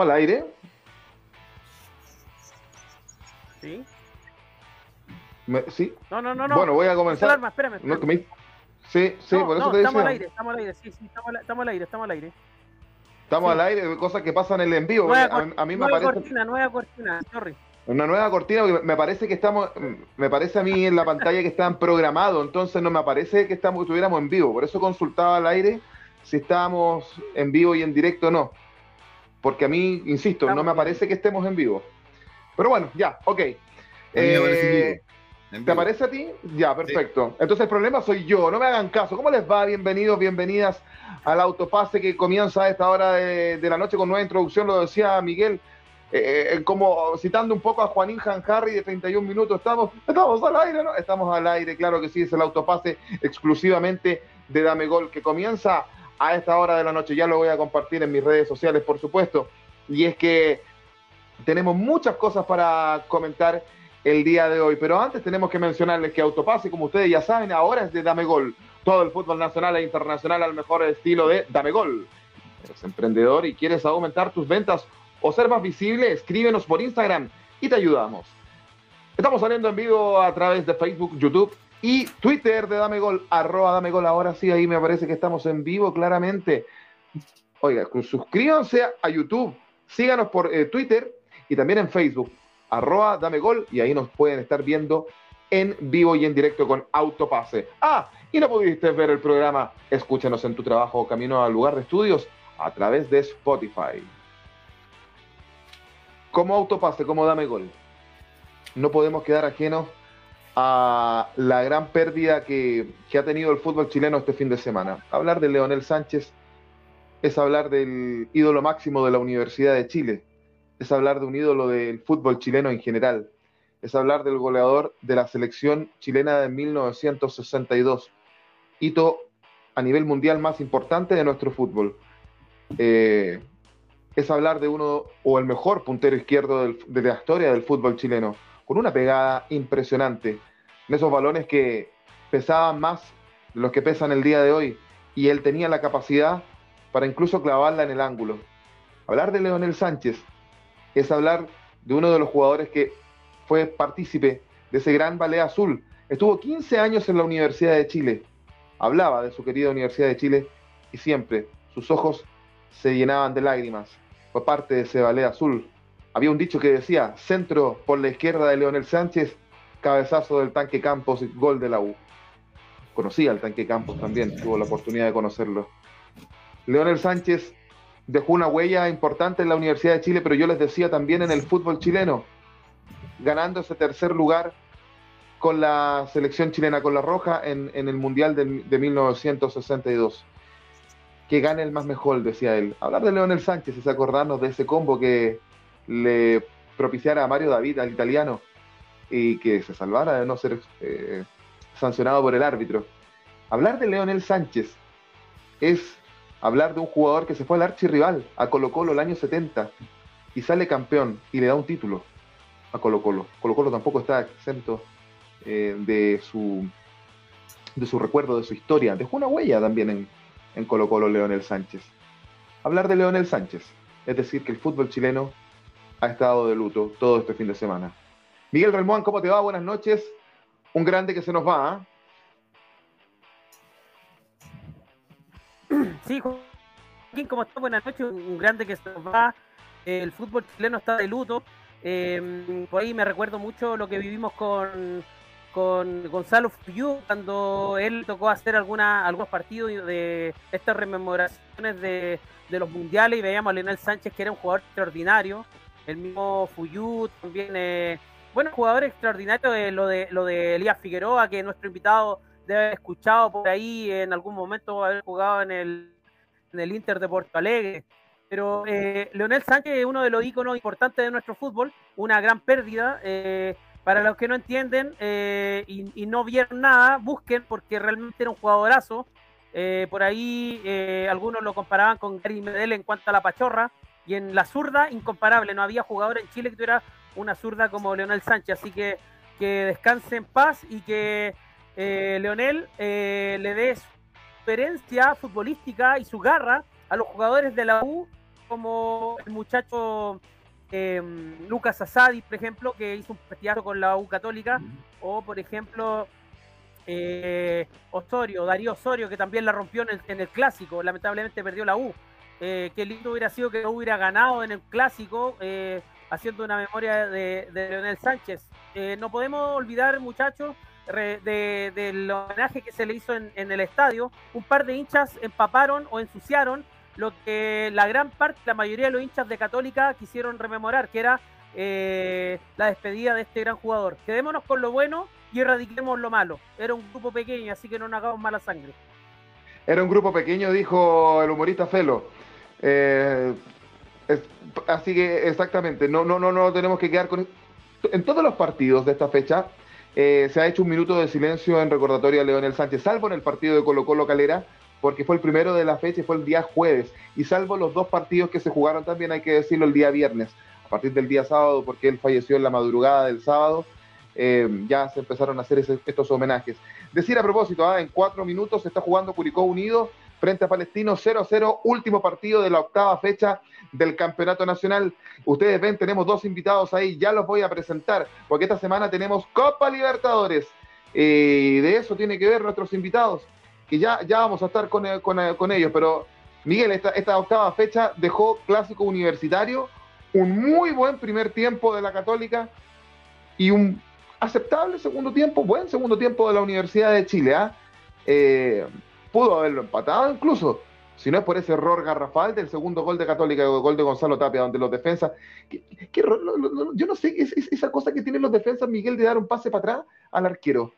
¿Estamos al aire? Sí. Me- ¿Sí? No, no, no, no. Bueno, voy a comenzar. Alarma, espérame. No, espérame. que me- Sí, sí, No, por eso no, te estamos decía. al aire, estamos al aire, sí, sí, estamos al, estamos al aire, estamos al aire. Estamos Sí. al aire, cosas que pasan en el en vivo. Nueva, A, a mí me nueva parece cortina, nueva cortina, sorry. una nueva cortina, porque me parece que estamos, me parece a mí en la pantalla que estaban programados, entonces no me parece que estamos, estuviéramos en vivo. Por eso consultaba al aire si estábamos en vivo y en directo o no. Porque a mí, insisto, no me bien. parece que estemos en vivo. Pero bueno, ya, ok. A mí me parece en Eh, vivo. En ¿Te parece a ti? Ya, perfecto. Entonces el problema soy yo, no me hagan caso. ¿Cómo les va? Bienvenidos, bienvenidas al autopase que comienza a esta hora de, de la noche con nueva introducción, lo decía Miguel, eh, eh, como citando un poco a Juanín Harry de 31 minutos. Estamos, estamos al aire, ¿no? Estamos al aire, claro que sí, es el autopase exclusivamente de Dame Gol que comienza a esta hora de la noche. Ya lo voy a compartir en mis redes sociales, por supuesto. Y es que tenemos muchas cosas para comentar el día de hoy. Pero antes tenemos que mencionarles que Autopase, como ustedes ya saben, ahora es de Dame Gol. Todo el fútbol nacional e internacional al mejor estilo de Dame Gol. Eres emprendedor y quieres aumentar tus ventas o ser más visible, escríbenos por Instagram y te ayudamos. Estamos saliendo en vivo a través de Facebook, YouTube y Twitter de Dame Gol, arroba Dame Gol. Ahora sí, ahí me parece que estamos en vivo claramente. Oiga, suscríbanse a YouTube, síganos por eh, Twitter y también en Facebook, arroba Dame Gol, y ahí nos pueden estar viendo en vivo y en directo con Autopase. Ah, y no pudiste ver el programa, escúchanos en tu trabajo camino al lugar de estudios a través de Spotify. Como Autopase, como Dame Gol, no podemos quedar ajenos a la gran pérdida que, que ha tenido el fútbol chileno este fin de semana. Hablar de Leonel Sánchez es hablar del ídolo máximo de la Universidad de Chile, es hablar de un ídolo del fútbol chileno en general, es hablar del goleador de la selección chilena de 1962, hito a nivel mundial más importante de nuestro fútbol. Eh, es hablar de uno o el mejor puntero izquierdo del- de la historia del fútbol chileno, con una pegada impresionante, en esos balones que pesaban más de los que pesan el día de hoy, y él tenía la capacidad para incluso clavarla en el ángulo. Hablar de Leonel Sánchez es hablar de uno de los jugadores que fue partícipe de ese gran ballet azul. Estuvo 15 años en la Universidad de Chile. Hablaba de su querida Universidad de Chile y siempre sus ojos se llenaban de lágrimas. Fue parte de ese ballet azul. Había un dicho que decía, centro por la izquierda de Leonel Sánchez, cabezazo del tanque Campos, gol de la U. Conocía al tanque Campos también, tuvo la oportunidad de conocerlo. Leonel Sánchez dejó una huella importante en la Universidad de Chile, pero yo les decía también en el fútbol chileno, ganando ese tercer lugar con la selección chilena, con la Roja, en, el Mundial del- de, 1962. Que gane el más mejor, decía él. Hablar de Leonel Sánchez es acordarnos de ese combo que le propiciara a Mario David, al italiano, y que se salvara de no ser eh, sancionado por el árbitro. Hablar de Leonel Sánchez es hablar de un jugador que se fue al archirrival, a Colo Colo el año 70, y sale campeón y le da un título a Colo Colo. Colo Colo tampoco está exento eh, de, su, de su recuerdo, de su historia. Dejó una huella también en, en Colo Colo Leonel Sánchez. Hablar de Leonel Sánchez, es decir, que el fútbol chileno ha estado de luto todo este fin de semana. Miguel Relmón, ¿cómo te va? Buenas noches. Un grande que se nos va. ¿ah? Sí, Joaquín, ¿cómo está? Buenas noches, un grande que se nos va. El fútbol chileno está de luto. Eh, por ahí me recuerdo mucho lo que vivimos con, con Gonzalo Fuyú cuando él tocó hacer alguna, algunos partidos de estas rememoraciones de, de los mundiales y veíamos a Leonel Sánchez que era un jugador extraordinario. El mismo Fuyú también, eh, bueno, jugador extraordinario de lo de lo de Elías Figueroa, que nuestro invitado debe haber escuchado por ahí en algún momento haber jugado en el, en el Inter de Porto Alegre. Pero eh, Leonel Sánchez es uno de los íconos importantes de nuestro fútbol, una gran pérdida. eh, para los que no entienden eh, y, y no vieron nada, busquen porque realmente era un jugadorazo. Eh, por ahí algunos lo comparaban con Gary Medel en cuanto a la pachorra y en la zurda, incomparable. No había jugador en Chile que tuviera una zurda como Leonel Sánchez. Así que que descanse en paz y que eh, Leonel eh, le dé su experiencia futbolística y su garra a los jugadores de la U como el muchacho em, Lucas Asadi, por ejemplo, que hizo un partidazo con la U Católica, o por ejemplo eh, Osorio, Darío Osorio, que también la rompió en el, clásico, lamentablemente perdió la U. Eh, qué lindo hubiera sido que no hubiera ganado en el clásico, eh, haciendo una memoria de, Leonel Sánchez. no podemos olvidar, muchachos, del homenaje que se le hizo en, el estadio. Un par de hinchas empaparon o ensuciaron lo que la gran parte, la mayoría de los hinchas de Católica quisieron rememorar, que era la despedida de este gran jugador. Quedémonos con lo bueno y erradiquemos lo malo. Era un grupo pequeño, así que no nos hagamos mala sangre. Era un grupo pequeño, dijo el humorista Felo. Eh, así que exactamente, no, no, no, no tenemos que quedar con. En todos los partidos de esta fecha eh, se ha hecho un minuto de silencio en recordatorio a Leonel Sánchez, salvo en el partido de Colo Colo Calera, porque fue el primero de la fecha y fue el día jueves, y salvo los dos partidos que se jugaron también, hay que decirlo, el día viernes, a partir del día sábado, porque él falleció en la madrugada del sábado, eh, ya se empezaron a hacer estos homenajes. Decir a propósito, ah, en cuatro minutos se está jugando Curicó Unido frente a Palestino 0-0, último partido de la octava fecha del Campeonato Nacional. Ustedes ven, tenemos dos invitados ahí, ya los voy a presentar, porque esta semana tenemos Copa Libertadores. y de eso tiene que ver nuestros invitados, que ya, ya vamos a estar con, con, ellos, pero Miguel, esta, esta octava fecha dejó clásico universitario, un muy buen primer tiempo de la Católica y un aceptable segundo tiempo, buen segundo tiempo de la Universidad de Chile. ¿ah? ¿eh? Pudo haberlo empatado incluso, si no es por ese error garrafal del segundo gol de Católica, el gol de Gonzalo Tapia, donde los defensas, yo no sé, es, esa cosa que tienen los defensas, Miguel, de dar un pase para atrás al arquero,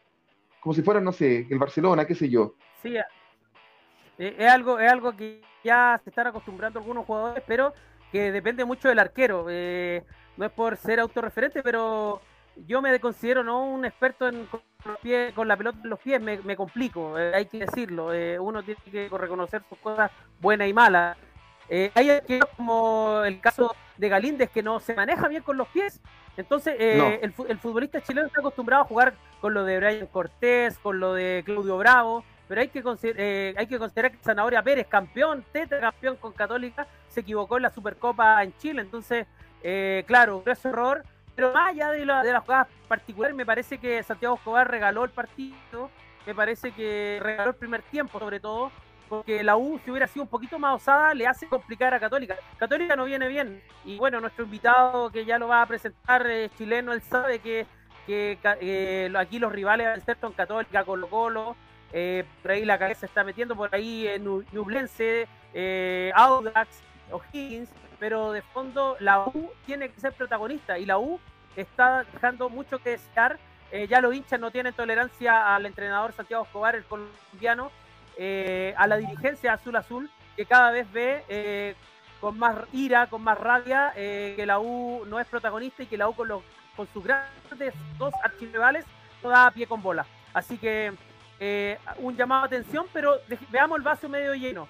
como si fuera, no sé, el Barcelona, qué sé yo. Sí, eh, es algo, es algo que ya se están acostumbrando algunos jugadores, pero que depende mucho del arquero. Eh, no es por ser autorreferente, pero yo me considero no un experto en con, con la pelota en los pies, me, complico, eh, hay que decirlo. Eh, uno tiene que reconocer sus cosas buenas y malas. Eh, hay arqueros como el caso de Galíndez que no se maneja bien con los pies. Entonces, el, futbolista chileno está acostumbrado a jugar con lo de Brian Cortés, con lo de Claudio Bravo, pero hay que, hay que considerar que Zanahoria Pérez, campeón, tetra campeón con Católica, se equivocó en la Supercopa en Chile. Entonces, claro, ese error pero más allá de, la, de las jugadas particulares, me parece que Santiago Escobar regaló el partido, me parece que regaló el primer tiempo sobre todo, porque la U, si hubiera sido un poquito más osada, le hace complicar a Católica. Católica no viene bien. Y bueno, nuestro invitado que ya lo va a presentar, es chileno, él sabe que, que aquí los rivales excepto en Católica, Colo Colo, eh, por ahí la cabeza está metiendo, por ahí en Nublense, eh, Audax, O'Higgins, pero de fondo la U tiene que ser protagonista y la U está dejando mucho que desear. Eh, ya los hinchas no tienen tolerancia al entrenador Santiago Escobar, el colombiano, eh, a la dirigencia azul azul, que cada vez ve eh, con más ira, con más rabia, que la U no es protagonista y que la U con, los, con sus grandes dos archirrivales no da pie con bola. Así que un llamado a atención, pero veamos el vaso medio lleno.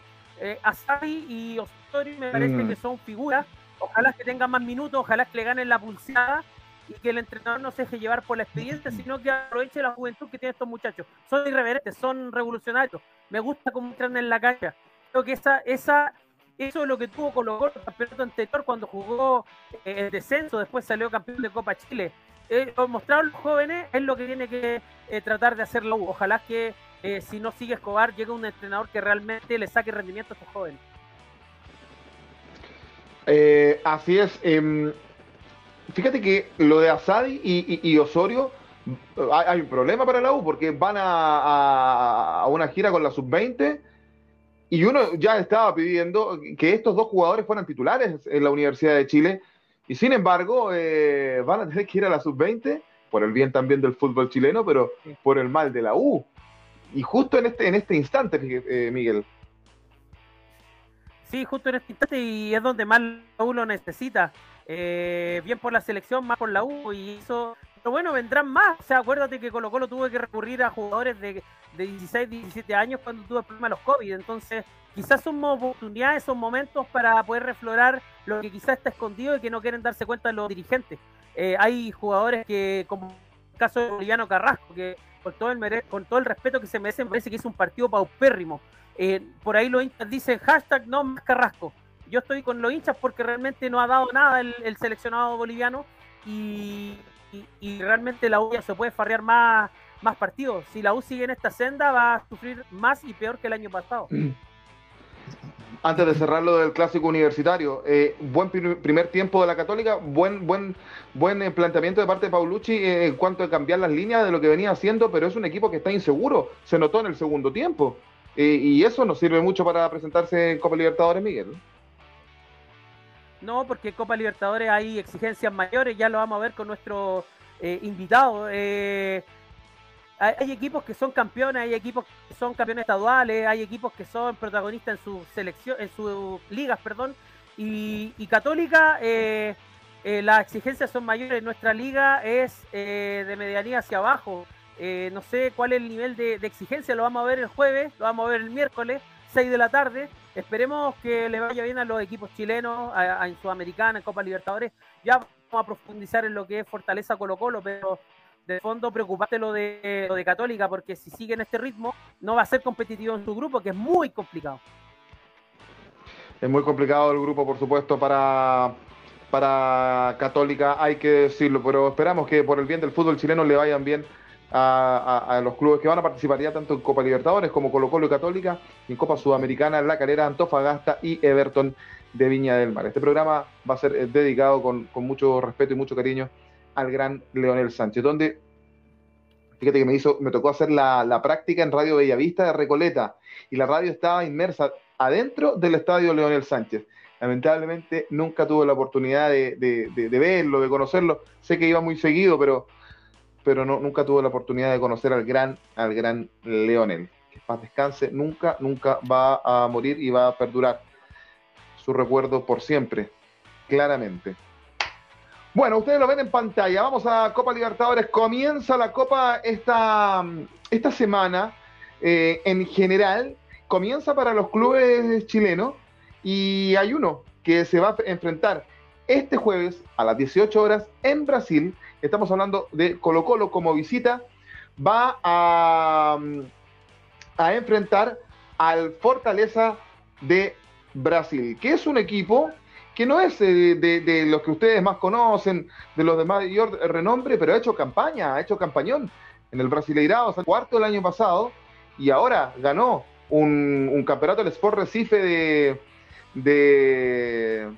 Asabi y Osorio me parece mm. que son figuras. Ojalá que tengan más minutos, ojalá que le ganen la pulsada y que el entrenador no se deje llevar por la experiencia, sino que aproveche la juventud que tienen estos muchachos. Son irreverentes, son revolucionarios. Me gusta cómo entran en la cancha. Creo que esa, esa, eso es lo que tuvo Colo Colo el campeonato anterior cuando jugó eh, el descenso, después salió campeón de Copa Chile. Eh, mostrar a los jóvenes es lo que tiene que eh, tratar de hacerlo. Ojalá que eh, si no sigue Escobar, llega un entrenador que realmente le saque rendimiento a estos jóvenes. Eh, así es. Em, fíjate que lo de Asadi y, Osorio, hay, un problema para la U porque van a, una gira con la sub-20 y uno ya estaba pidiendo que estos dos jugadores fueran titulares en la Universidad de Chile y sin embargo eh, van a tener que ir a la sub-20 por el bien también del fútbol chileno, pero por el mal de la U y justo en este, en este instante, eh, Miguel. Sí, justo en este instante y es donde más la U lo necesita. Eh, bien por la selección, más por la U y eso. Pero bueno, vendrán más. O sea, acuérdate que Colo Colo tuvo que recurrir a jugadores de, de 16, 17 años cuando tuvo el problema de los COVID. Entonces, quizás son oportunidades, son momentos para poder reflorar lo que quizás está escondido y que no quieren darse cuenta los dirigentes. Eh, hay jugadores que, como el caso de Boliviano Carrasco, que con todo el, con todo el respeto que se merece, me parece que es un partido paupérrimo. Eh, por ahí los hinchas dicen hashtag no más Carrasco. yo estoy con los hinchas porque realmente no ha dado nada el, seleccionado boliviano y, realmente la U ya se puede farrear más, partidos. Si la U sigue en esta senda va a sufrir más y peor que el año pasado. Antes de cerrar lo del clásico universitario, eh, buen primer tiempo de la Católica, buen buen buen eh, planteamiento de parte de Paulucci eh, en cuanto a cambiar las líneas de lo que venía haciendo, pero es un equipo que está inseguro, se notó en el segundo tiempo. Y eso nos sirve mucho para presentarse en Copa Libertadores, Miguel. No, porque en Copa Libertadores hay exigencias mayores, ya lo vamos a ver con nuestro invitado. hay, equipos que son campeones, hay equipos que son campeones estaduales, hay equipos que son protagonistas en su selección, en sus ligas, perdón, y, y Católica eh, eh, las exigencias son mayores. Nuestra liga es eh, de medianía hacia abajo. Eh, no sé cuál es el nivel de, exigencia, lo vamos a ver el jueves, lo vamos a ver el miércoles, 6 de la tarde. Esperemos que le vaya bien a los equipos chilenos, en Sudamericana, en Copa Libertadores. Ya vamos a profundizar en lo que es Fortaleza Colo Colo, pero de fondo preocupate lo de, lo de Católica, porque si sigue en este ritmo, no va a ser competitivo en su grupo, que es muy complicado. Es muy complicado el grupo, por supuesto, para, para Católica, hay que decirlo, pero esperamos que por el bien del fútbol chileno le vayan bien a, los clubes que van a participar ya tanto en Copa Libertadores como Colo Colo y Católica, en Copa Sudamericana, La Calera, Antofagasta y Everton de Viña del Mar. Este programa va a ser eh, dedicado con, mucho respeto y mucho cariño al gran Leonel Sánchez, donde, fíjate que me, hizo, me tocó hacer la, la práctica en Radio Bellavista de Recoleta, y la radio estaba inmersa adentro del estadio Leonel Sánchez lamentablemente nunca tuve la oportunidad de, verlo, de conocerlo. Sé que iba muy seguido, pero, pero no, nunca tuve la oportunidad de conocer al gran, al gran Leonel. Que paz descanse, nunca, nunca va a morir y va a perdurar su recuerdo por siempre, claramente. Bueno, ustedes lo ven en pantalla. Vamos a Copa Libertadores. Comienza la Copa esta, esta semana. Eh, en general, comienza para los clubes chilenos y hay uno que se va a enfrentar este jueves a las 18 horas en Brasil. Estamos hablando de Colo Colo como visita. Va a, a enfrentar al Fortaleza de Brasil, que es un equipo que no es eh, de, los que ustedes más conocen, de los de mayor renombre, pero ha hecho campaña, ha hecho campañón en el Brasileirado, o sea, cuarto el año pasado, y ahora ganó un, un campeonato del Sport Recife de, de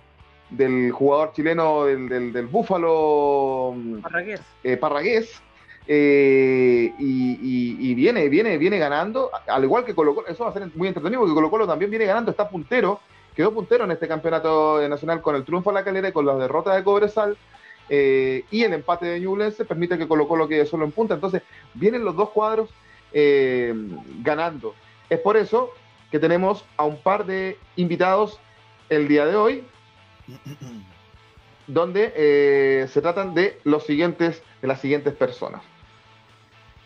del jugador chileno del, del, Búfalo Parragués, eh, Parragués eh, y, viene, viene, viene ganando, al igual que Colo Colo, eso va a ser muy entretenido porque Colo Colo también viene ganando, está puntero, quedó puntero en este campeonato nacional con el triunfo a la calera y con la derrota de Cobresal, eh, y el empate de Ñublense permite que Colo Colo quede solo en punta, entonces vienen los dos cuadros ganando. Es por eso que tenemos a un par de invitados el día de hoy, donde eh, se tratan de los siguientes, de las siguientes personas.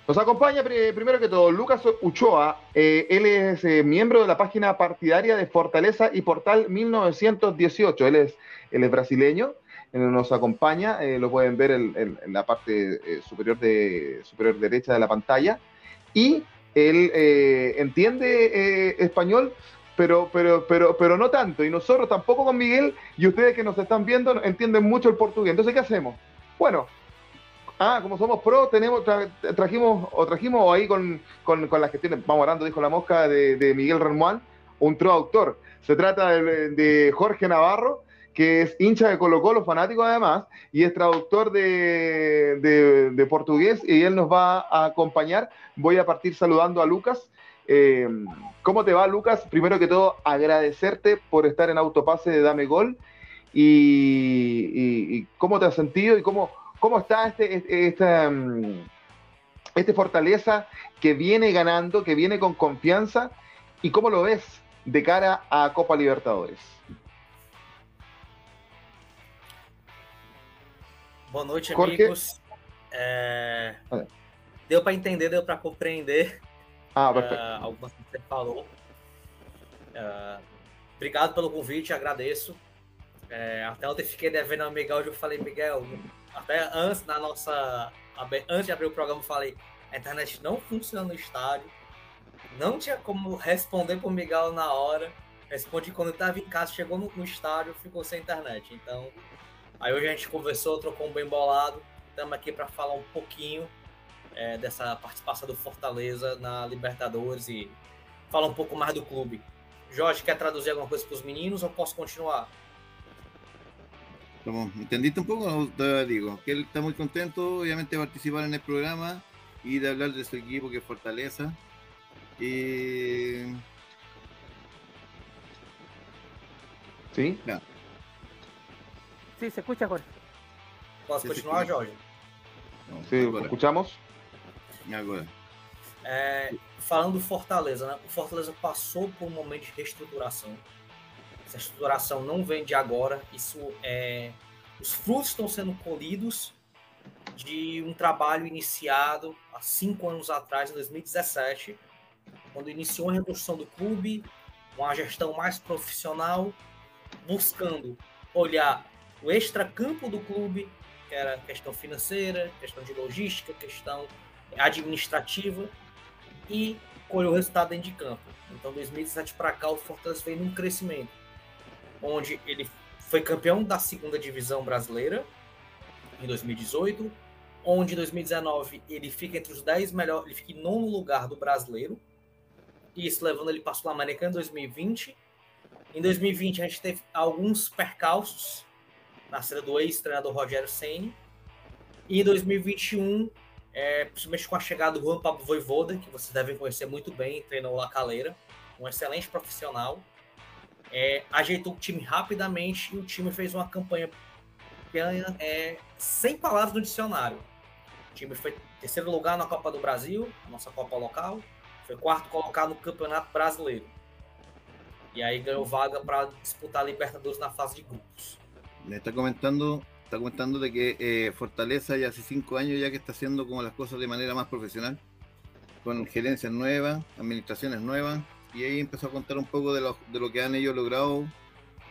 Nos acompaña primero que todo Lucas Uchoa, eh, él es eh, miembro de la página partidaria de Fortaleza y Portal 1918, él es, él es brasileño, nos acompaña, lo pueden ver en, la parte superior derecha de la pantalla, y él entiende español, pero, pero, pero, pero no tanto. Y nosotros tampoco con Miguel, y ustedes que nos están viendo entienden mucho el portugués. Entonces, ¿qué hacemos? Bueno, ah, como somos pro, tenemos, trajimos, o trajimos ahí con, con, con la gestión, vamos orando, dijo la mosca, de, Miguel Remuán, un traductor. Se trata de, Jorge Navarro, que es hincha de Colo Colo, fanático además, y es traductor de, de, de, portugués, y él nos va a acompañar. Voy a partir saludando a Lucas, eh, ¿Cómo te va, Lucas? Primero que todo, agradecerte por estar en Autopase de Dame Gol y, cómo te has sentido y cómo, cómo está este, este, esta, mm, este Fortaleza que viene ganando, que viene con confianza y cómo lo ves de cara a Copa Libertadores. Boa noite, amigos. É... Deu para entender, deu para compreender Ah. Uh, algumas que você falou. Uh, obrigado pelo convite, agradeço. É, até ontem fiquei devendo ao Miguel, eu falei, Miguel, até antes na nossa. Antes de abrir o programa, eu falei, a internet não funciona no estádio. Não tinha como responder pro Miguel na hora. Respondi quando estava em casa, chegou no, no, estádio, ficou sem internet. Então, aí hoje a gente conversou, trocou um bem bolado. Estamos aqui para falar um pouquinho é, dessa participação do Fortaleza na Libertadores e falar um pouco mais do clube. Jorge, quer traduzir alguma coisa para os meninos ou posso continuar? Como entendiste un poco, te digo, que él está muy contento, obviamente, de participar en el programa y de hablar de su equipo que es Fortaleza. Y... ¿Sí? No. Sí, se escucha, Jorge. Posso continuar. Jorge? Não, sí, agora. Escuchamos? Agora. É, falando do Fortaleza, né? O Fortaleza passou por um momento de reestruturação. Essa estruturação não vem de agora. Isso é. Os frutos estão sendo colhidos de um trabalho iniciado há cinco anos atrás, em 2017, quando iniciou a redução do clube, uma gestão mais profissional, buscando olhar o extracampo do clube, que era questão financeira, questão de logística, questão administrativa, e colher o resultado dentro de campo. Então, 2017 para cá, o Fortaleza veio num crescimento onde ele foi campeão da segunda divisão brasileira em 2018, onde em 2019 ele fica entre os 10 melhores, ele fica em nono lugar do brasileiro, isso levando ele para a Sul-Americana em 2020. Em 2020 a gente teve alguns percalços na saída do ex-treinador Rogério Ceni. E em 2021, é, principalmente com a chegada do Juan Pablo Voivoda, que vocês devem conhecer muito bem, treinou La Calera, um excelente profissional é, ajeitou o time rapidamente e o time fez uma campanha é, sem palavras no dicionário. O time foi terceiro lugar na Copa do Brasil, a nossa Copa local, foi quarto colocado no Campeonato Brasileiro. E aí ganhou vaga para disputar a Libertadores na fase de grupos. Está comentando, está comentando de que eh, Fortaleza ya hace cinco años ya que está haciendo como las cosas de manera más profesional, con gerencias nuevas, administraciones nuevas, y ahí empezó a contar un poco de lo, de lo que han ellos logrado,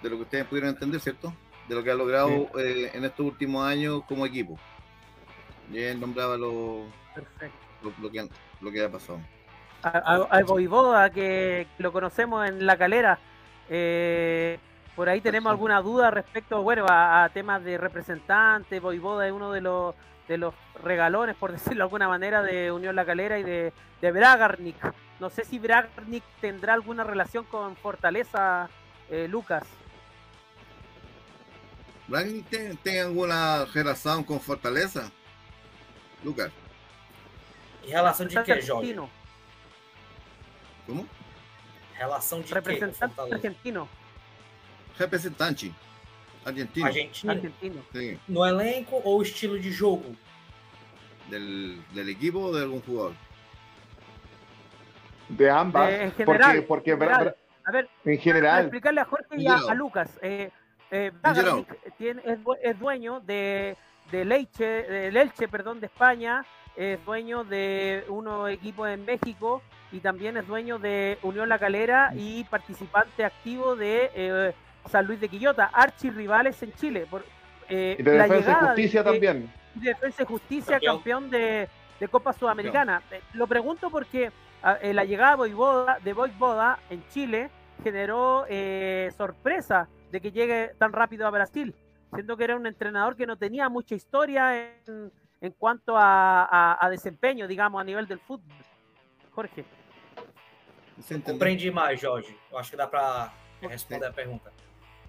de lo que ustedes pudieron entender, ¿cierto? De lo que ha logrado sí. eh, en estos últimos años como equipo. Y él nombraba lo, lo, lo, que, lo que ha pasado. Al Voivoda, que lo conocemos en La Calera, eh, por ahí tenemos alguna duda respecto bueno, a, a temas de representantes. Voivoda es uno de los de los regalones, por decirlo de alguna manera, de Unión La Calera y de, de Bragarnik. No sé si Bragarnik tendrá alguna relación con Fortaleza, eh, Lucas. ¿Bragarnik tiene alguna relación con Fortaleza? Lucas. Em relação de que, Jorge? Como? Relação de Representante que, argentino. Representante. Argentino. Argentino. Argentino. Sí. No elenco ou estilo de jogo? Del, del equipo o de algún jugador? De ambas. Eh, en general, porque, porque en general. A ver, en para general. explicarle a Jorge y a, a Lucas. Eh, eh, tiene, es, es, dueño de, de Leche, de Elche, perdón, de España, es dueño de unos equipos en México y también es dueño de Unión La Calera y participante activo de eh, San Luis de Quillota, archirrivales en Chile. Por, eh, y de la Defensa y Justicia de, también. de Defensa y Justicia, campeón, campeón de, de, Copa Sudamericana. Eh, lo pregunto porque eh, la llegada de Voivoda, de en Chile generó eh, sorpresa de que llegue tan rápido a Brasil, siendo que era un entrenador que no tenía mucha historia en, en cuanto a, a, a, desempeño, digamos, a nivel del fútbol. Jorge. Compreendi mais, Jorge. Eu acho que dá para responder a pergunta.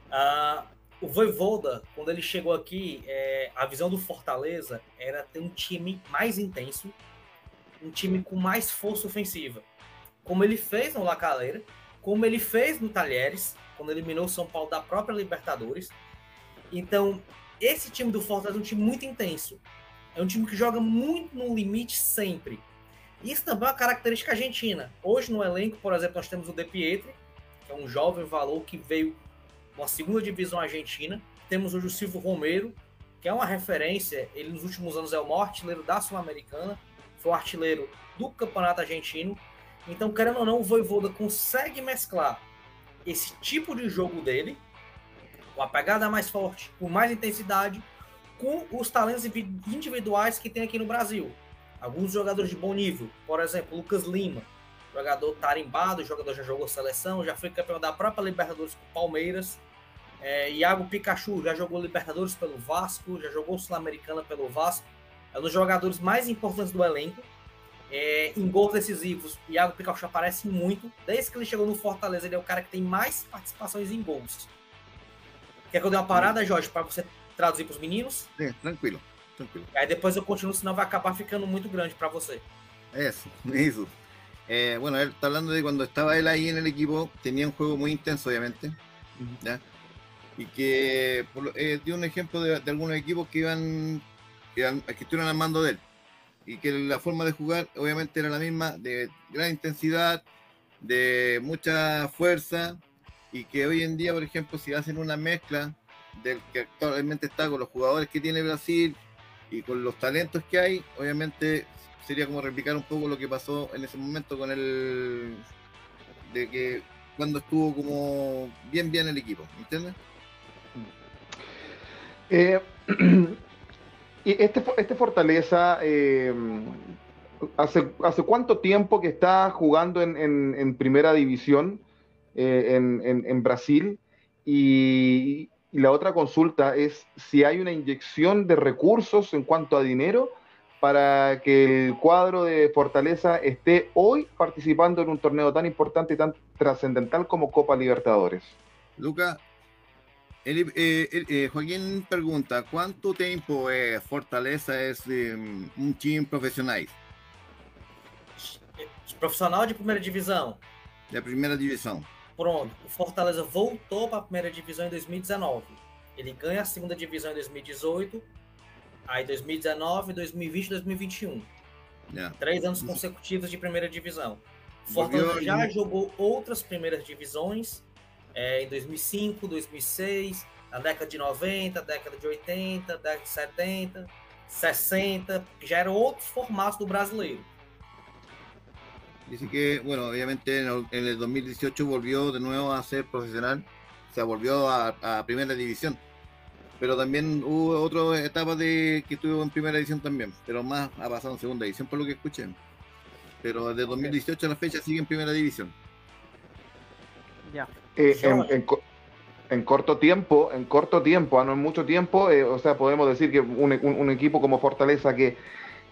Uh, o Voivoda, quando ele chegou aqui, é, a visão do Fortaleza era ter um time mais intenso, um time com mais força ofensiva. Como ele fez no Lacaleira, como ele fez no Talheres, quando eliminou o São Paulo da própria Libertadores. Então, esse time do Fortaleza é um time muito intenso. É um time que joga muito no limite sempre. Isso também é uma característica argentina. Hoje no elenco, por exemplo, nós temos o De Pietri, que é um jovem valor que veio uma segunda divisão argentina. Temos hoje o Silvio Romero, que é uma referência. Ele, nos últimos anos, é o maior artilheiro da Sul-Americana, foi o artilheiro do Campeonato Argentino. Então, querendo ou não, o Voivoda consegue mesclar esse tipo de jogo dele, com a pegada mais forte, com mais intensidade, com os talentos individuais que tem aqui no Brasil. Alguns jogadores de bom nível, por exemplo, Lucas Lima, jogador tarimbado, jogador já jogou seleção, já foi campeão da própria Libertadores com o Palmeiras. É, Iago Pikachu já jogou Libertadores pelo Vasco, já jogou Sul-Americana pelo Vasco. É um dos jogadores mais importantes do elenco. É, em gols decisivos, Iago Pikachu aparece muito. Desde que ele chegou no Fortaleza, ele é o cara que tem mais participações em gols. Quer que eu dê uma parada, Jorge, para você traduzir para os meninos? Sim, tranquilo, tranquilo. Aí depois eu continuo, senão vai acabar ficando muito grande para você. Eso, eso. Eh, bueno, él está hablando de cuando estaba él ahí en el equipo, tenía un juego muy intenso, obviamente. ¿ya? Y que por eh, dio un ejemplo de, algunos equipos que iban, que, que estuvieron al mando de él. Y que la forma de jugar, obviamente, era la misma, de gran intensidad, de mucha fuerza. Y que hoy en día, por ejemplo, si hacen una mezcla del que actualmente está con los jugadores que tiene Brasil y con los talentos que hay, obviamente sería como replicar un poco lo que pasó en ese momento con el de que cuando estuvo como bien bien el equipo, ¿me entiendes? Eh, y este, este Fortaleza, eh, hace, ¿hace cuánto tiempo que está jugando en, en- primera división eh, en, en- Brasil? Y, y la otra consulta es si hay una inyección de recursos en cuanto a dinero para que el cuadro de Fortaleza esté hoy participando en un torneo tan importante y tan trascendental como Copa Libertadores. Luca, ele- eh, ele- eh, Joaquín pergunta, quanto tempo é Fortaleza é um, time profissional profissional de primeira divisão. da primeira divisão? Pronto, o Fortaleza voltou para a primeira divisão em 2019. Ele ganha a segunda divisão em 2018, aí 2019, 2020 2021. Já. Três anos consecutivos de primeira divisão. Fortaleza já jogou outras primeiras divisões é, em 2005, 2006, na década de 90, década de 80, década de 70, 60, que já eram outros formatos do brasileiro. Dice que, bueno, obviamente en el, en el 2018 volvió de nuevo a ser profesional, o sea, volvió a, a primera división. Pero también hubo otra etapa de que estuvo en primera división también, pero más ha pasado en segunda división por lo que escuché. Pero desde 2018 a la fecha sigue en primera división. Ya. Eh, en, en en corto tiempo, en corto tiempo, ah, no en mucho tiempo, eh, o sea, podemos decir que un, un- un equipo como Fortaleza que,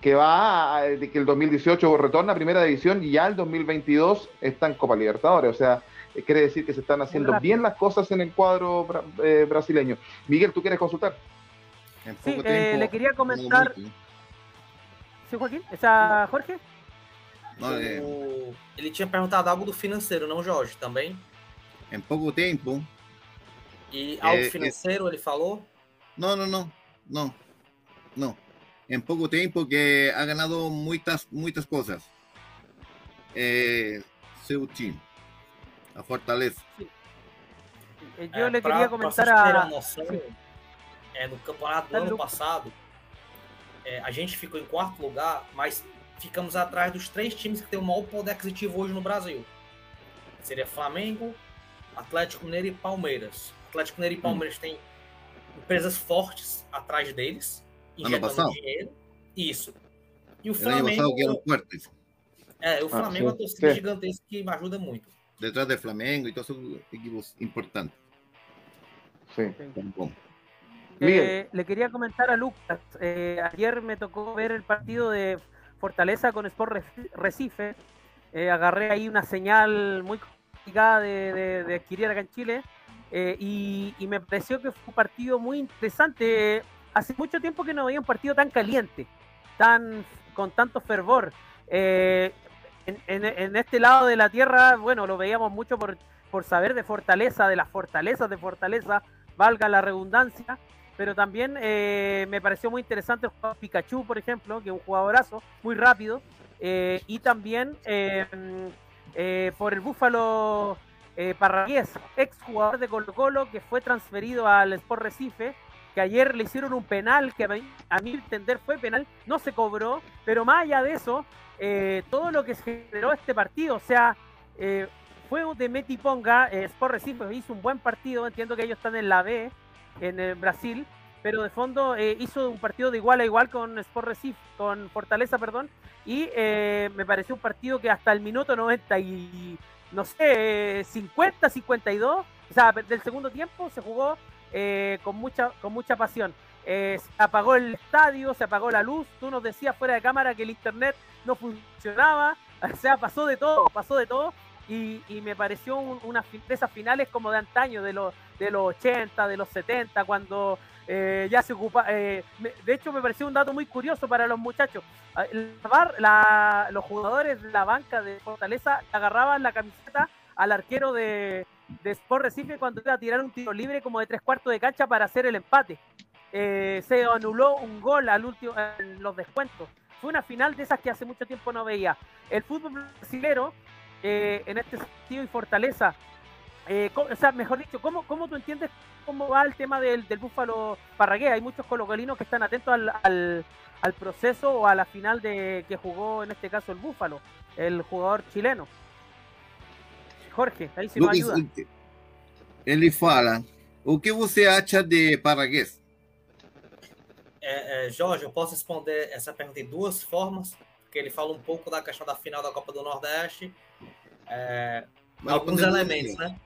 que va, a- que el 2018 retorna a Primera División y ya el 2022 está en Copa Libertadores, o sea, eh, quiere decir que se están haciendo bien las cosas en el cuadro bra- eh, brasileño. Miguel, ¿tú quieres consultar? En Sí, eh, tiempo. le quería comentar. ¿Sí, Joaquín? ¿Esa Jorge? No, eh, O- Ele tinha perguntado algo do financeiro, não, Jorge, também. En poco tiempo. E algo É, é- financeiro ele falou. No, no, no, no, no. En poco tiempo que ha ganado muchas, muchas cosas. Eh, seu time, a Fortaleza. Yo É, le pra- quería pra comentar a. noção, é, no campeonato do Tá ano louco. passado, é, a gente ficou em quarto lugar, mas ficamos atrás dos três times que têm o maior poder aquisitivo hoje no Brasil. Seria Flamengo, Atlético Mineiro e Palmeiras. Atlético Mineiro e Palmeiras têm empresas fortes atrás deles, injetando dinheiro. Isso. E o Flamengo, é, o Ah, Flamengo é uma sim, torcida sim. gigantesca que ajuda muito. detrás de Flamengo todos esos equipos importantes. Sí. Tampón. Miguel. Eh, le quería comentar a Lucas. eh, ayer me tocó ver el partido de Fortaleza con Sport Recife. Eh, agarré ahí una señal muy de, de- de adquirir acá en Chile. eh, y, me pareció que fue un partido muy interesante. Hace mucho tiempo que no veía un partido tan caliente, tan con tanto fervor. Eh, en, este lado de la tierra, bueno, lo veíamos mucho por, por saber de Fortaleza, de las fortalezas de Fortaleza, valga la redundancia, pero también eh, me pareció muy interesante el Pikachu, por ejemplo, que es un jugadorazo, muy rápido, y también eh, por el Búfalo eh, ex jugador de Colo Colo, que fue transferido al Sport Recife, que ayer le hicieron un penal, que a mi, entender fue penal, no se cobró, pero más allá de eso, eh, todo lo que generó este partido, o sea, eh, fue de Meti Ponga, eh, Sport Recife hizo un buen partido, entiendo que ellos están en la B, en eh, Brasil, pero de fondo hizo un partido de igual a igual con Sport Recife, con Fortaleza, perdón, y eh, me pareció un partido que hasta el minuto 90 y no sé, 50, 52, o sea, del segundo tiempo se jugó eh, con, mucha, con mucha pasión. Eh, se apagó el estadio, se apagó la luz, tú nos decías fuera de cámara que el internet no funcionaba, o sea, pasó de todo, pasó de todo, y, me pareció una de esas finales como de antaño, de los, de los 80, de los 70, cuando eh, ya se ocupa. de hecho, me pareció un dato muy curioso para los muchachos. La, los jugadores de la banca de Fortaleza agarraban la camiseta al arquero de, de Sport Recife cuando iba a tirar un tiro libre como de tres cuartos de cancha para hacer el empate. Eh, se anuló un gol al último en los descuentos. Fue una final de esas que hace mucho tiempo no veía. El fútbol brasileño, eh, en este sentido y fortaleza, eh, o sea, mejor dicho, ¿cómo, ¿cómo, tú entiendes cómo va el tema del, del Búfalo Parragué? Hay muchos colocolinos que están atentos al, al, al, proceso o a la final de que jugó en este caso el Búfalo, el jugador chileno. Jorge, aí se Lucas, ajuda. Ele fala: o que você acha de Paraguês? É, é, Jorge, eu posso responder essa pergunta de duas formas, porque ele fala um pouco da questão da final da Copa do Nordeste, é, alguns elementos, né?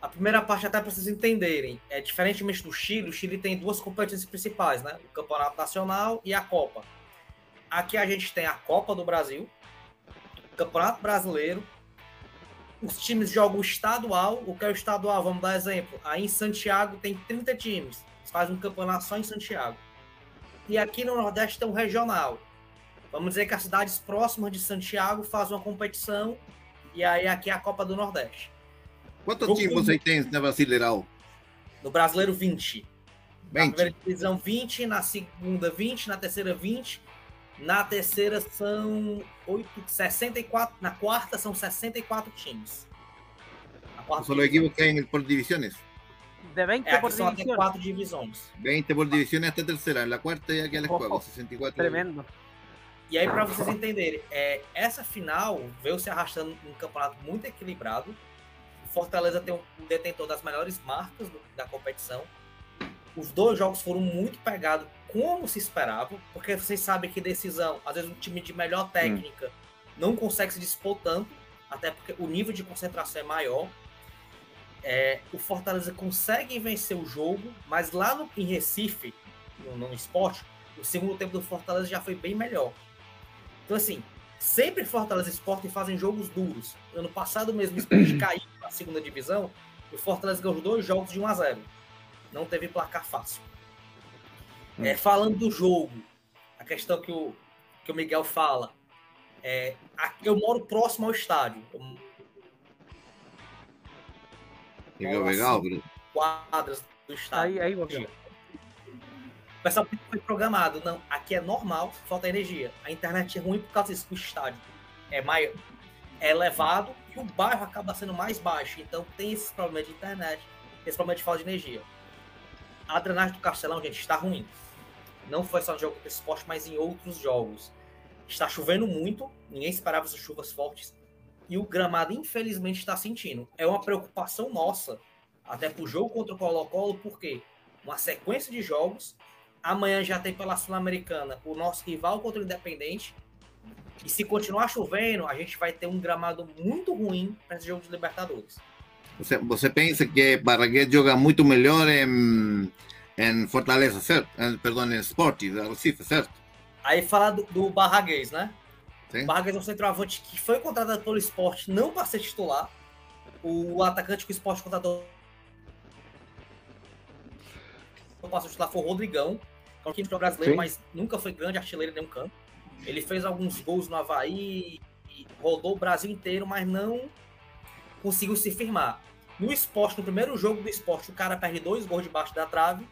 A primeira parte, até para vocês entenderem, é diferentemente do Chile, o Chile tem duas competições principais, né? O Campeonato Nacional e a Copa. Aqui a gente tem a Copa do Brasil, o Campeonato Brasileiro os times jogam estadual. O que é o estadual? Vamos dar exemplo. Aí em Santiago tem 30 times. Faz um campeonato só em Santiago. E aqui no Nordeste tem um regional. Vamos dizer que as cidades próximas de Santiago fazem uma competição. E aí aqui é a Copa do Nordeste. Quantos times você tem no Brasileirão? No Brasileiro, 20. 20. Na primeira divisão, 20. Na segunda, 20. Na terceira, 20. Na terceira são 8, 64. Na quarta são 64 times. Só equipos que hay por divisiones. De 20 é, por são divisões. até 4 divisões. 20 por divisiones até terceira. Na quarta é aquelas oh, juegos, 64. Tremendo. E aí, para vocês entenderem, é, essa final veio se arrastando um campeonato muito equilibrado. Fortaleza tem um detentor das melhores marcas do, da competição. Os dois jogos foram muito pegados como se esperava, porque vocês sabem que decisão, às vezes um time de melhor hum. técnica hum. não consegue se dispor tanto, até porque o nível de concentração é maior. É, o Fortaleza consegue vencer o jogo, mas lá no, em Recife, no, no esporte, o segundo tempo do Fortaleza já foi bem melhor. Então, assim, sempre Fortaleza e Sport fazem jogos duros. Ano passado mesmo, o Sport caiu na segunda divisão e o Fortaleza ganhou dois jogos de 1 a 0 Não teve placar fácil. É, falando do jogo, a questão que o, que o Miguel fala, é, eu moro próximo ao estádio. Legal, legal, Bruno. Quadras do estádio. Aí, aí, Miguel. Pessoal foi programado. Não, aqui é normal, falta energia. A internet é ruim por causa disso. O estádio é, maior, é elevado e o bairro acaba sendo mais baixo. Então tem esse problema de internet, esse problema de falta de energia. A drenagem do Castelão, gente, está ruim. Não foi só no jogo esse esporte, mas em outros jogos. Está chovendo muito, ninguém esperava essas chuvas fortes. E o gramado, infelizmente, está sentindo. É uma preocupação nossa, até para o jogo contra o Colo-Colo, porque uma sequência de jogos. Amanhã já tem pela Sul-Americana o nosso rival contra o Independente. E se continuar chovendo, a gente vai ter um gramado muito ruim para esse jogo de Libertadores. Você, você pensa que Barraguete joga muito melhor em em Fortaleza, certo? Perdão, em Sport, da Recife, certo? Aí falar do, do Barraguês, né? Sim. O Barraguês é um centroavante que foi contratado pelo esporte não para ser titular. O atacante que o esporte contratou não passou titular foi o Rodrigão, que é um time brasileiro, Sim. mas nunca foi grande artilheiro em nenhum campo. Ele fez alguns gols no Havaí, rodou o Brasil inteiro, mas não conseguiu se firmar. No esporte, no primeiro jogo do esporte, o cara perde dois gols debaixo da trave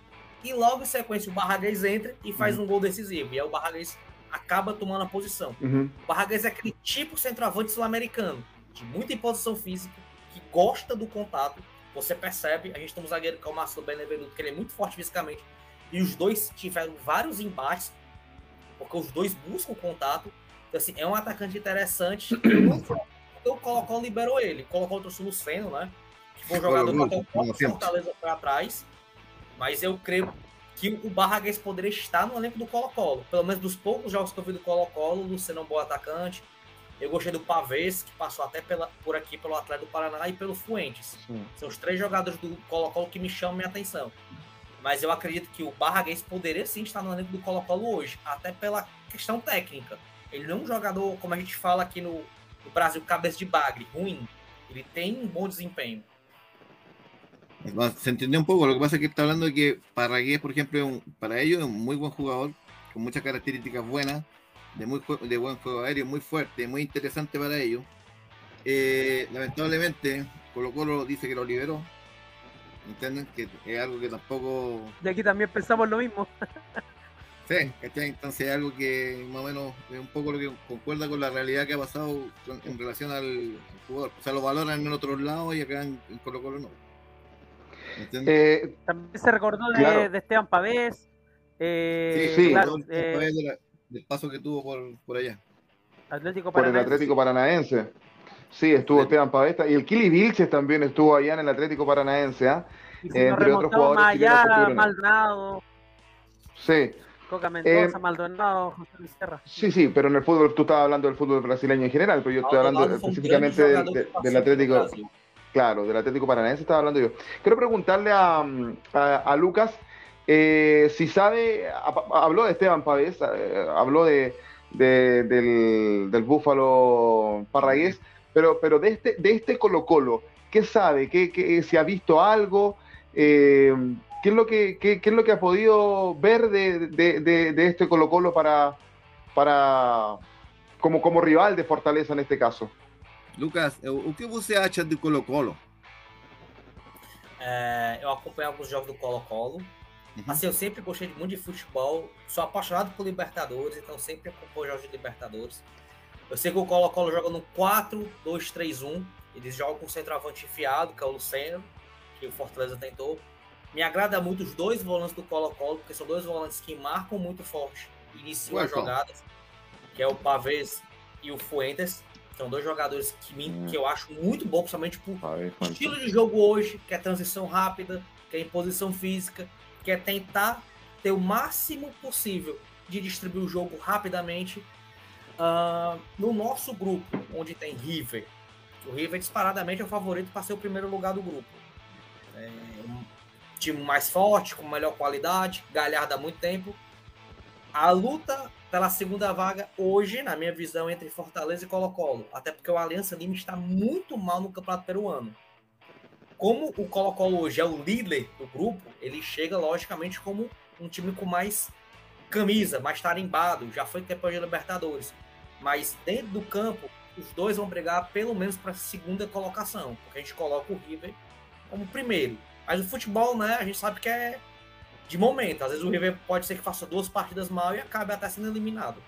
e logo em sequência o Barraguês entra e faz uhum. um gol decisivo. E aí o Barraguês acaba tomando a posição. Uhum. O Barraguês é aquele tipo centroavante sul-americano, de muita imposição física, que gosta do contato. Você percebe, a gente tem um zagueiro que é o Marcelo Benevenuto, que ele é muito forte fisicamente, e os dois tiveram vários embates, porque os dois buscam contato. Então, assim, é um atacante interessante. o Colo-Colo liberou ele. Colocou o Luceno, né? Que foi um jogador que o Fortaleza para trás mas eu creio que o Barraguês poderia estar no elenco do Colo-Colo. Pelo menos dos poucos jogos que eu vi do Colo-Colo, o Luciano é um bom atacante. Eu gostei do Pavês, que passou até pela, por aqui pelo Atlético do Paraná e pelo Fuentes. Sim. São os três jogadores do Colo-Colo que me chamam minha atenção. Mas eu acredito que o Barraguês poderia sim estar no elenco do Colo-Colo hoje, até pela questão técnica. Ele não é um jogador, como a gente fala aqui no, no Brasil, cabeça de bagre, ruim. Ele tem um bom desempenho. Se entendió un poco, lo que pasa es que está hablando de que Parragués, por ejemplo, para ellos es un muy buen jugador, con muchas características buenas, de, muy, de buen juego aéreo, muy fuerte, muy interesante para ellos. Eh, lamentablemente, Colo Colo dice que lo liberó. ¿Entienden? Que es algo que tampoco. De aquí también pensamos lo mismo. sí, Entonces es algo que más o menos es un poco lo que concuerda con la realidad que ha pasado en relación al jugador. O sea, lo valoran en otros lados y acá en Colo Colo no. Eh, También se recordó de, Esteban Pavés. Eh, sí, claro, eh, del paso que tuvo por, allá. Atlético por el Atlético Paranaense. Sí, estuvo Esteban Pavés. Y el Kili Vilches también estuvo allá en el Atlético Paranaense. ¿ah? entre otros jugadores. Allá, Maldonado. Sí. Coca Mendoza, Maldonado, José Luis Serra. Sí, sí, pero en el fútbol, tú estabas hablando del fútbol brasileño en general, pero yo estoy hablando específicamente del Atlético. Claro, del Atlético Paranaense estaba hablando yo. Quiero preguntarle a, Lucas eh, si sabe, habló de Esteban Pavés, eh, habló de, del, Búfalo Parragués, pero, pero de este, de este Colo Colo, ¿qué sabe? ¿Qué, si ha visto algo? Eh, ¿qué, es lo que, qué, es lo que ha podido ver de, este Colo Colo para, para como, como rival de Fortaleza en este caso? Lucas, o que você acha do Colo-Colo? É, eu acompanho alguns jogos do Colo-Colo. Uhum. Assim, eu sempre gostei muito de futebol. Sou apaixonado por Libertadores, então sempre acompanho jogos de Libertadores. Eu sei que o Colo-Colo joga no 4-2-3-1. Eles jogam com o centroavante enfiado, que é o Luceno, que o Fortaleza tentou. Me agrada muito os dois volantes do Colo-Colo, porque são dois volantes que marcam muito forte, iniciam as jogadas, que é o Pavês e o Fuentes. São dois jogadores que, me, hum. que eu acho muito bom, principalmente por estilo de jogo hoje, que é transição rápida, que é imposição física, que é tentar ter o máximo possível de distribuir o jogo rapidamente. Uh, no nosso grupo, onde tem River, o River disparadamente é o favorito para ser o primeiro lugar do grupo. É um time mais forte, com melhor qualidade, galhardo há muito tempo. A luta pela segunda vaga hoje, na minha visão, entre Fortaleza e Colo-Colo. Até porque o Aliança Lima está muito mal no Campeonato Peruano. Como o Colo-Colo hoje é o líder do grupo, ele chega, logicamente, como um time com mais camisa, mais tarimbado, já foi campeão de Libertadores. Mas dentro do campo, os dois vão brigar pelo menos para a segunda colocação, porque a gente coloca o River como primeiro. Mas o futebol, né, a gente sabe que é de momento. Às vezes o River pode ser que faça duas partidas mal e acabe até sendo eliminado.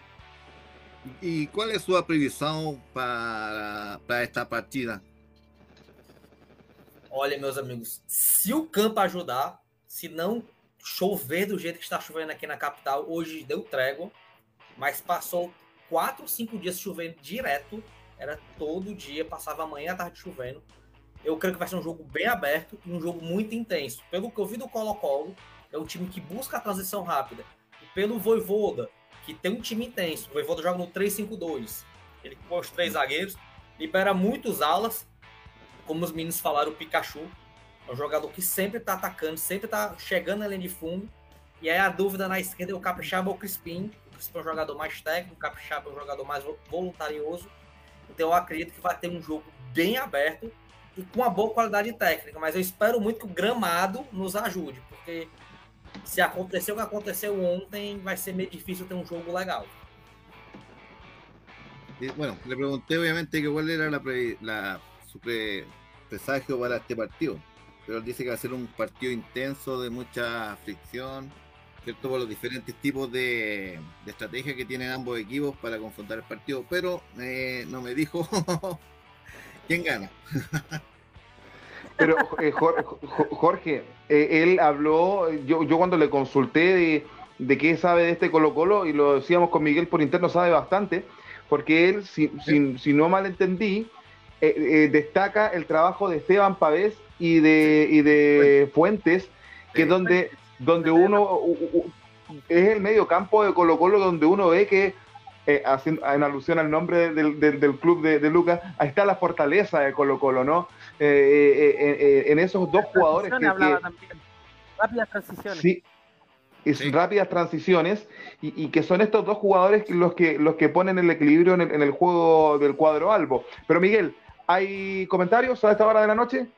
E qual é a sua previsão para, para esta partida? Olha, meus amigos, se o campo ajudar, se não chover do jeito que está chovendo aqui na capital, hoje deu trégua, mas passou quatro, cinco dias chovendo direto, era todo dia, passava a manhã à tarde chovendo. Eu creio que vai ser um jogo bem aberto e um jogo muito intenso. Pelo que eu vi do Colo-Colo, é um time que busca a transição rápida. E pelo Voivoda, que tem um time intenso. O Voivoda joga no 3-5-2. Ele com os três zagueiros, libera muitos alas, como os meninos falaram, o Pikachu. É um jogador que sempre tá atacando, sempre tá chegando na linha de fundo. E aí a dúvida na esquerda é o Capixaba ou o Crispim. O Crispim é um jogador mais técnico, o Capixaba é um jogador mais voluntarioso. Então eu acredito que vai ter um jogo bem aberto e com uma boa qualidade técnica. Mas eu espero muito que o gramado nos ajude, porque se acontecer o que aconteceu ontem, vai ser meio difícil ter um jogo legal. bueno, le pregunté obviamente que cuál era la, pre, la su pre, presagio para este partido, pero él dice que va a ser un partido intenso, de mucha fricción, ¿cierto? Por los diferentes tipos de, de estrategias que tienen ambos equipos para confrontar el partido, pero eh, no me dijo quién gana. Pero eh, Jorge, eh, él habló, yo, yo cuando le consulté de, qué sabe de este Colo Colo, y lo decíamos con Miguel por interno, sabe bastante, porque él, si, si, no mal entendí, eh, destaca el trabajo de Esteban Pavés y de, y de Fuentes, que es donde donde uno es el medio campo de Colo Colo donde uno ve que eh, haciendo, en alusión al nombre del, del, club de, de, Lucas, ahí está la fortaleza de Colo Colo, ¿no? Eh, eh, en esos dos jugadores que, Rápidas transiciones. Sí, es rápidas transiciones y, que son estos dos jugadores los que, los que ponen el equilibrio en el, en el juego del cuadro albo. Pero Miguel, ¿hay comentarios a esta hora de la noche?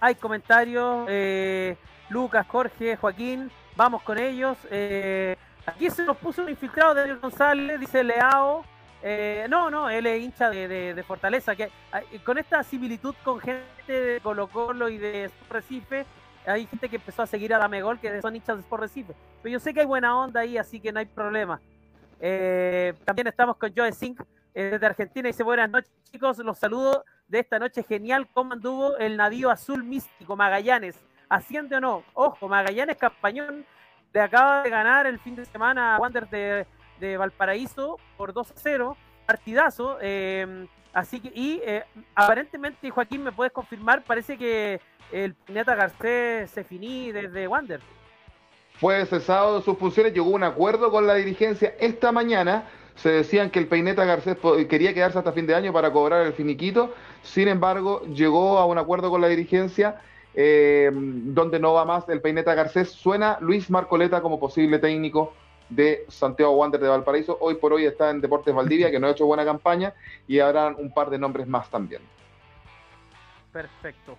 Hay comentarios, Lucas, Jorge, Joaquín, vamos con ellos. Aquí se nos puso un infiltrado de González, dice Leao. Eh, no, no, él es hincha de, Fortaleza. Que, con esta similitud con gente de Colo Colo y de Recife, hay gente que empezó a seguir a Damegol que son hinchas de Sport Recife. Pero yo sé que hay buena onda ahí, así que no hay problema. Eh, también estamos con Joe Zink eh, desde Argentina. Dice buenas noches, chicos. Los saludo de esta noche genial. ¿Cómo anduvo el navío azul místico Magallanes? ¿Asciende o no? Ojo, Magallanes Campañón le acaba de ganar el fin de semana a Wander de, Valparaíso por 2 a 0, partidazo. Eh, así que, y eh, aparentemente, Joaquín, me puedes confirmar, parece que el Pineta Garcés se finí desde Wander. Fue cesado de sus funciones, llegó a un acuerdo con la dirigencia esta mañana. Se decían que el Peineta Garcés quería quedarse hasta fin de año para cobrar el finiquito. Sin embargo, llegó a un acuerdo con la dirigencia eh, donde no va más el Peineta Garcés. Suena Luis Marcoleta como posible técnico de Santiago Wander de Valparaíso. Hoy por hoy está en Deportes Valdivia, que no ha hecho buena campaña, y habrán un par de nombres más también. Perfecto.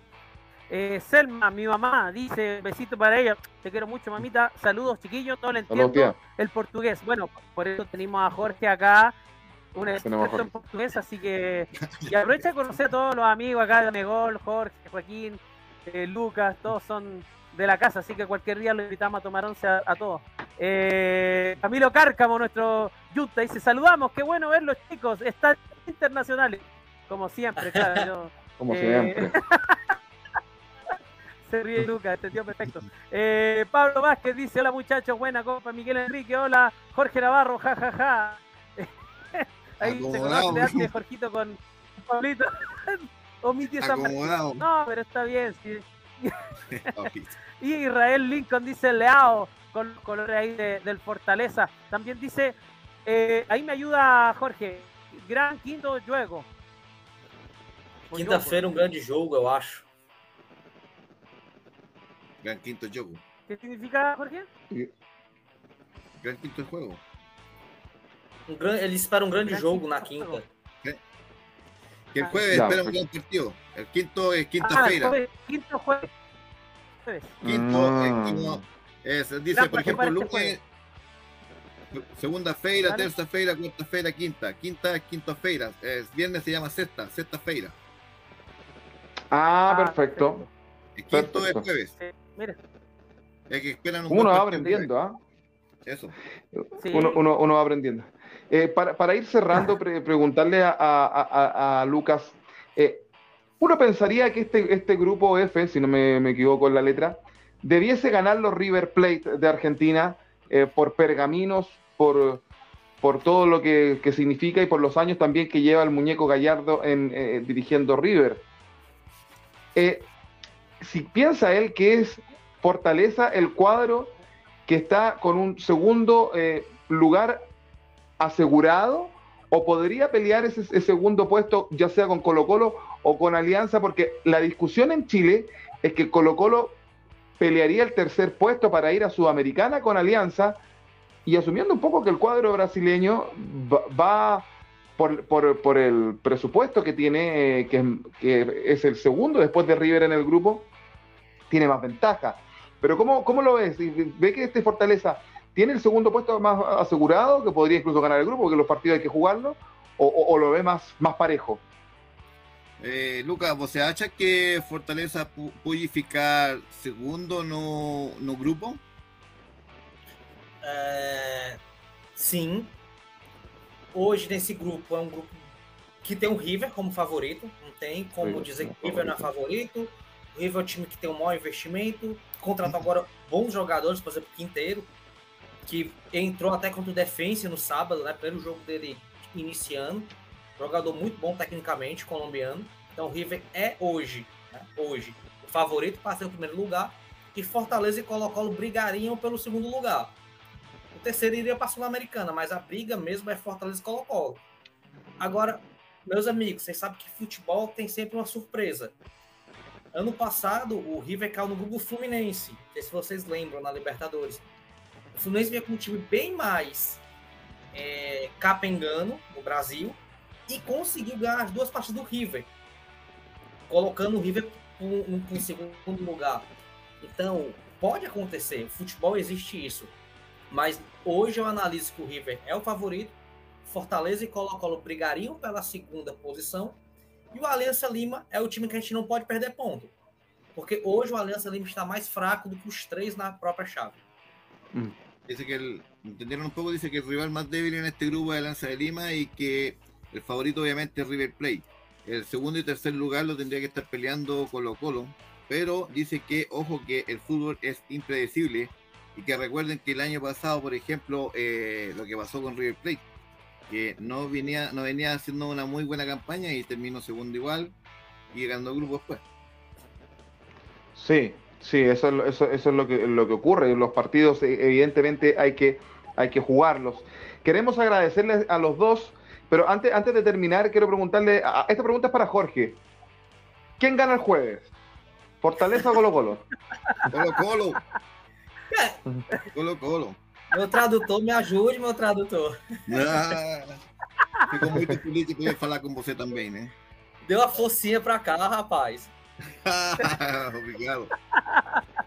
Eh, Selma, mi mamá, dice, besito para ella, te quiero mucho, mamita. Saludos, chiquillos, todo le entiendo el portugués. Bueno, por eso tenemos a Jorge acá, un experto en portugués, así que y aprovecha de conocer a todos los amigos acá de Megol, Jorge, Joaquín, eh, Lucas, todos son de la casa, así que cualquier día lo invitamos a tomar once a, todos. Eh, Camilo Cárcamo, nuestro Yuta, dice, saludamos, qué bueno verlos chicos, están internacionales, como siempre, claro. como siempre. Se ríe Lucas, entendió perfecto. Eh, Pablo Vázquez dice, hola muchachos, buena copa, Miguel Enrique, hola, Jorge Navarro, jajaja. Ja, ja. Ahí se conoce Jorgito con Pablito. Omitió esa No, pero está bien. Sí. y Israel Lincoln dice Leao con los colores ahí del Fortaleza. También dice, eh, ahí me ayuda Jorge, gran quinto juego. Quinta-feira um grande jogo, eu acho. Gran quinto jogo. ¿Qué significa, Jorge? Gran quinto juego. Um gran, eles esperam um grande gran jogo na quinta. Que el jueves espera un gran partido. El quinto es quinta-feira. Ah, quinto jueves. Quinto, quinto es, dice, por ejemplo, lunes, segunda feira, tercera feira, cuarta feira, quinta. Quinta es quinta-feira. Viernes se llama sexta, sexta feira. Ah, ah perfecto. El quinto es jueves. Mira. Es que esperan un uno va aprendiendo, ¿ah? Eso. Uno, uno, uno va aprendiendo. Eh, para, ir cerrando, preguntarle a, Lucas, eh, uno pensaría que este, este grupo F, si no me, equivoco en la letra, debiese ganar los River Plate de Argentina eh, por pergaminos, por, por todo lo que, significa y por los años también que lleva el muñeco Gallardo en, dirigiendo River. Si piensa él que es fortaleza el cuadro que está con un segundo lugar asegurado o podría pelear ese, segundo puesto ya sea con Colo Colo o con Alianza, porque la discusión en Chile es que Colo Colo pelearía el tercer puesto para ir a Sudamericana con Alianza y asumiendo un poco que el cuadro brasileño va, por, el presupuesto que tiene, eh, que, que, es el segundo después de River en el grupo, tiene más ventaja. Pero ¿cómo, cómo lo ves? ¿Ve que este Fortaleza ¿Tiene el segundo puesto más asegurado, que podría incluso ganar el grupo, porque los partidos hay que jugarlo? ¿O, lo ve más, más parejo? Eh, Lucas, ¿você acha que Fortaleza pode ficar segundo no, no grupo? É, sim. Hoje, nesse grupo, é um grupo que tem o River como favorito. Não tem como dizer que o River não é favorito. O River é um time que tem um maior investimento. Contratou agora bons jogadores, por exemplo, Quinteiro, que entrou até contra o Defense no sábado, né? Primeiro jogo dele iniciando. Jogador muito bom tecnicamente, colombiano. Então o River é hoje, né? hoje, o favorito para ser o primeiro lugar. que Fortaleza e Colo-Colo brigariam pelo segundo lugar. O terceiro iria para a Sul-Americana, mas a briga mesmo é Fortaleza e Colo-Colo. Agora, meus amigos, vocês sabem que futebol tem sempre uma surpresa. Ano passado, o River caiu no grupo Fluminense. Não sei se vocês lembram, na Libertadores. O Fluminense veio com um time bem mais é, capengano no Brasil e conseguiu ganhar as duas partidas do River, colocando o River em segundo lugar. Então, pode acontecer, futebol existe isso. Mas hoje eu analiso que o River é o favorito, Fortaleza e Colo-Colo brigariam pela segunda posição, e o Aliança Lima é o time que a gente não pode perder ponto. Porque hoje o Aliança Lima está mais fraco do que os três na própria chave. Mm. Dice que el, entendieron un poco, dice que el rival más débil en este grupo es Alianza de Lima y que el favorito obviamente es River Plate. El segundo y tercer lugar lo tendría que estar peleando Colo Colo, pero dice que, ojo, que el fútbol es impredecible y que recuerden que el año pasado, por ejemplo, eh, lo que pasó con River Plate, que no venía, no venía haciendo una muy buena campaña y terminó segundo igual y el grupo después. Sí, sí, eso, eso, eso es lo que, lo que ocurre. Los partidos, eh, evidentemente, hay que, hay que jugarlos. Queremos agradecerles a los dos, pero antes, antes de terminar, quiero preguntarle, esta pregunta es para Jorge. ¿Quién gana el jueves? ¿Fortaleza o Colo Colo? Colo Colo. Colo Colo. Meu tradutor, me ajude, meu tradutor. Ah, ficou muito político eu falar com você também, né? Deu a forcinha pra cá, rapaz. Obrigado.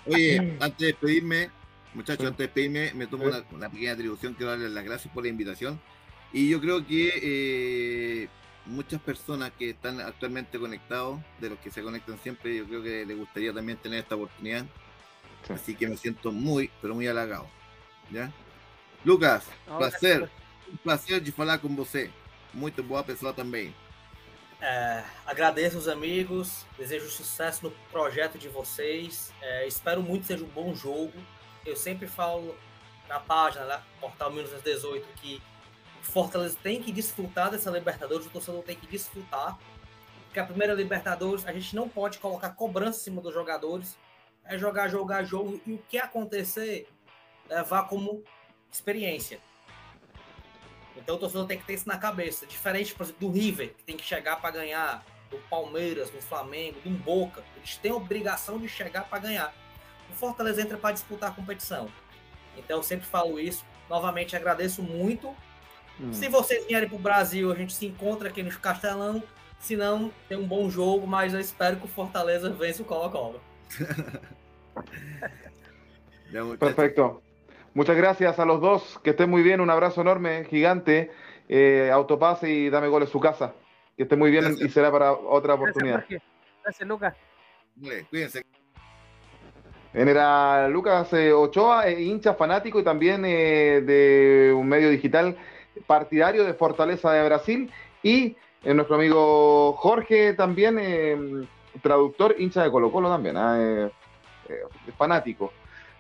Oye, antes de despedirme, muchachos, antes de despedirme, me tomo una, una, pequeña atribución. Quiero darles las gracias por la invitación. Y yo creo que eh, muchas personas que están actualmente conectados, de los que se conectan siempre, yo creo que les gustaría también tener esta oportunidad. Así que me siento muy, pero muy halagado. ¿Ya? Lucas, oh, prazer. Um prazer de falar com você. Muito boa pessoa também. É, agradeço os amigos, desejo sucesso no projeto de vocês. É, espero muito que seja um bom jogo. Eu sempre falo na página, né, Portal 1918, que o Fortaleza tem que desfrutar dessa Libertadores, o torcedor tem que desfrutar. Porque a primeira Libertadores, a gente não pode colocar cobrança em cima dos jogadores. É jogar, jogar jogo e o que acontecer, levar como experiência. Então o torcedor tem que ter isso na cabeça. Diferente, por exemplo, do River, que tem que chegar para ganhar, do Palmeiras, do Flamengo, do Boca. Eles têm a obrigação de chegar para ganhar. O Fortaleza entra para disputar a competição. Então eu sempre falo isso. Novamente agradeço muito. Hum. Se vocês vierem para o Brasil, a gente se encontra aqui no Castelão. Se não, tem um bom jogo, mas eu espero que o Fortaleza vença o Colo-Colo. Perfecto. Muchas gracias a los dos. Que estén muy bien. Un abrazo enorme, gigante. Eh, autopase y dame gol en su casa. Que esté muy bien gracias. y será para otra oportunidad. Gracias, gracias Lucas. Cuídense. Era Lucas eh, Ochoa, eh, hincha fanático y también eh, de un medio digital partidario de Fortaleza de Brasil. Y eh, nuestro amigo Jorge también, traductor, hincha de Colo Colo también, ah, fanático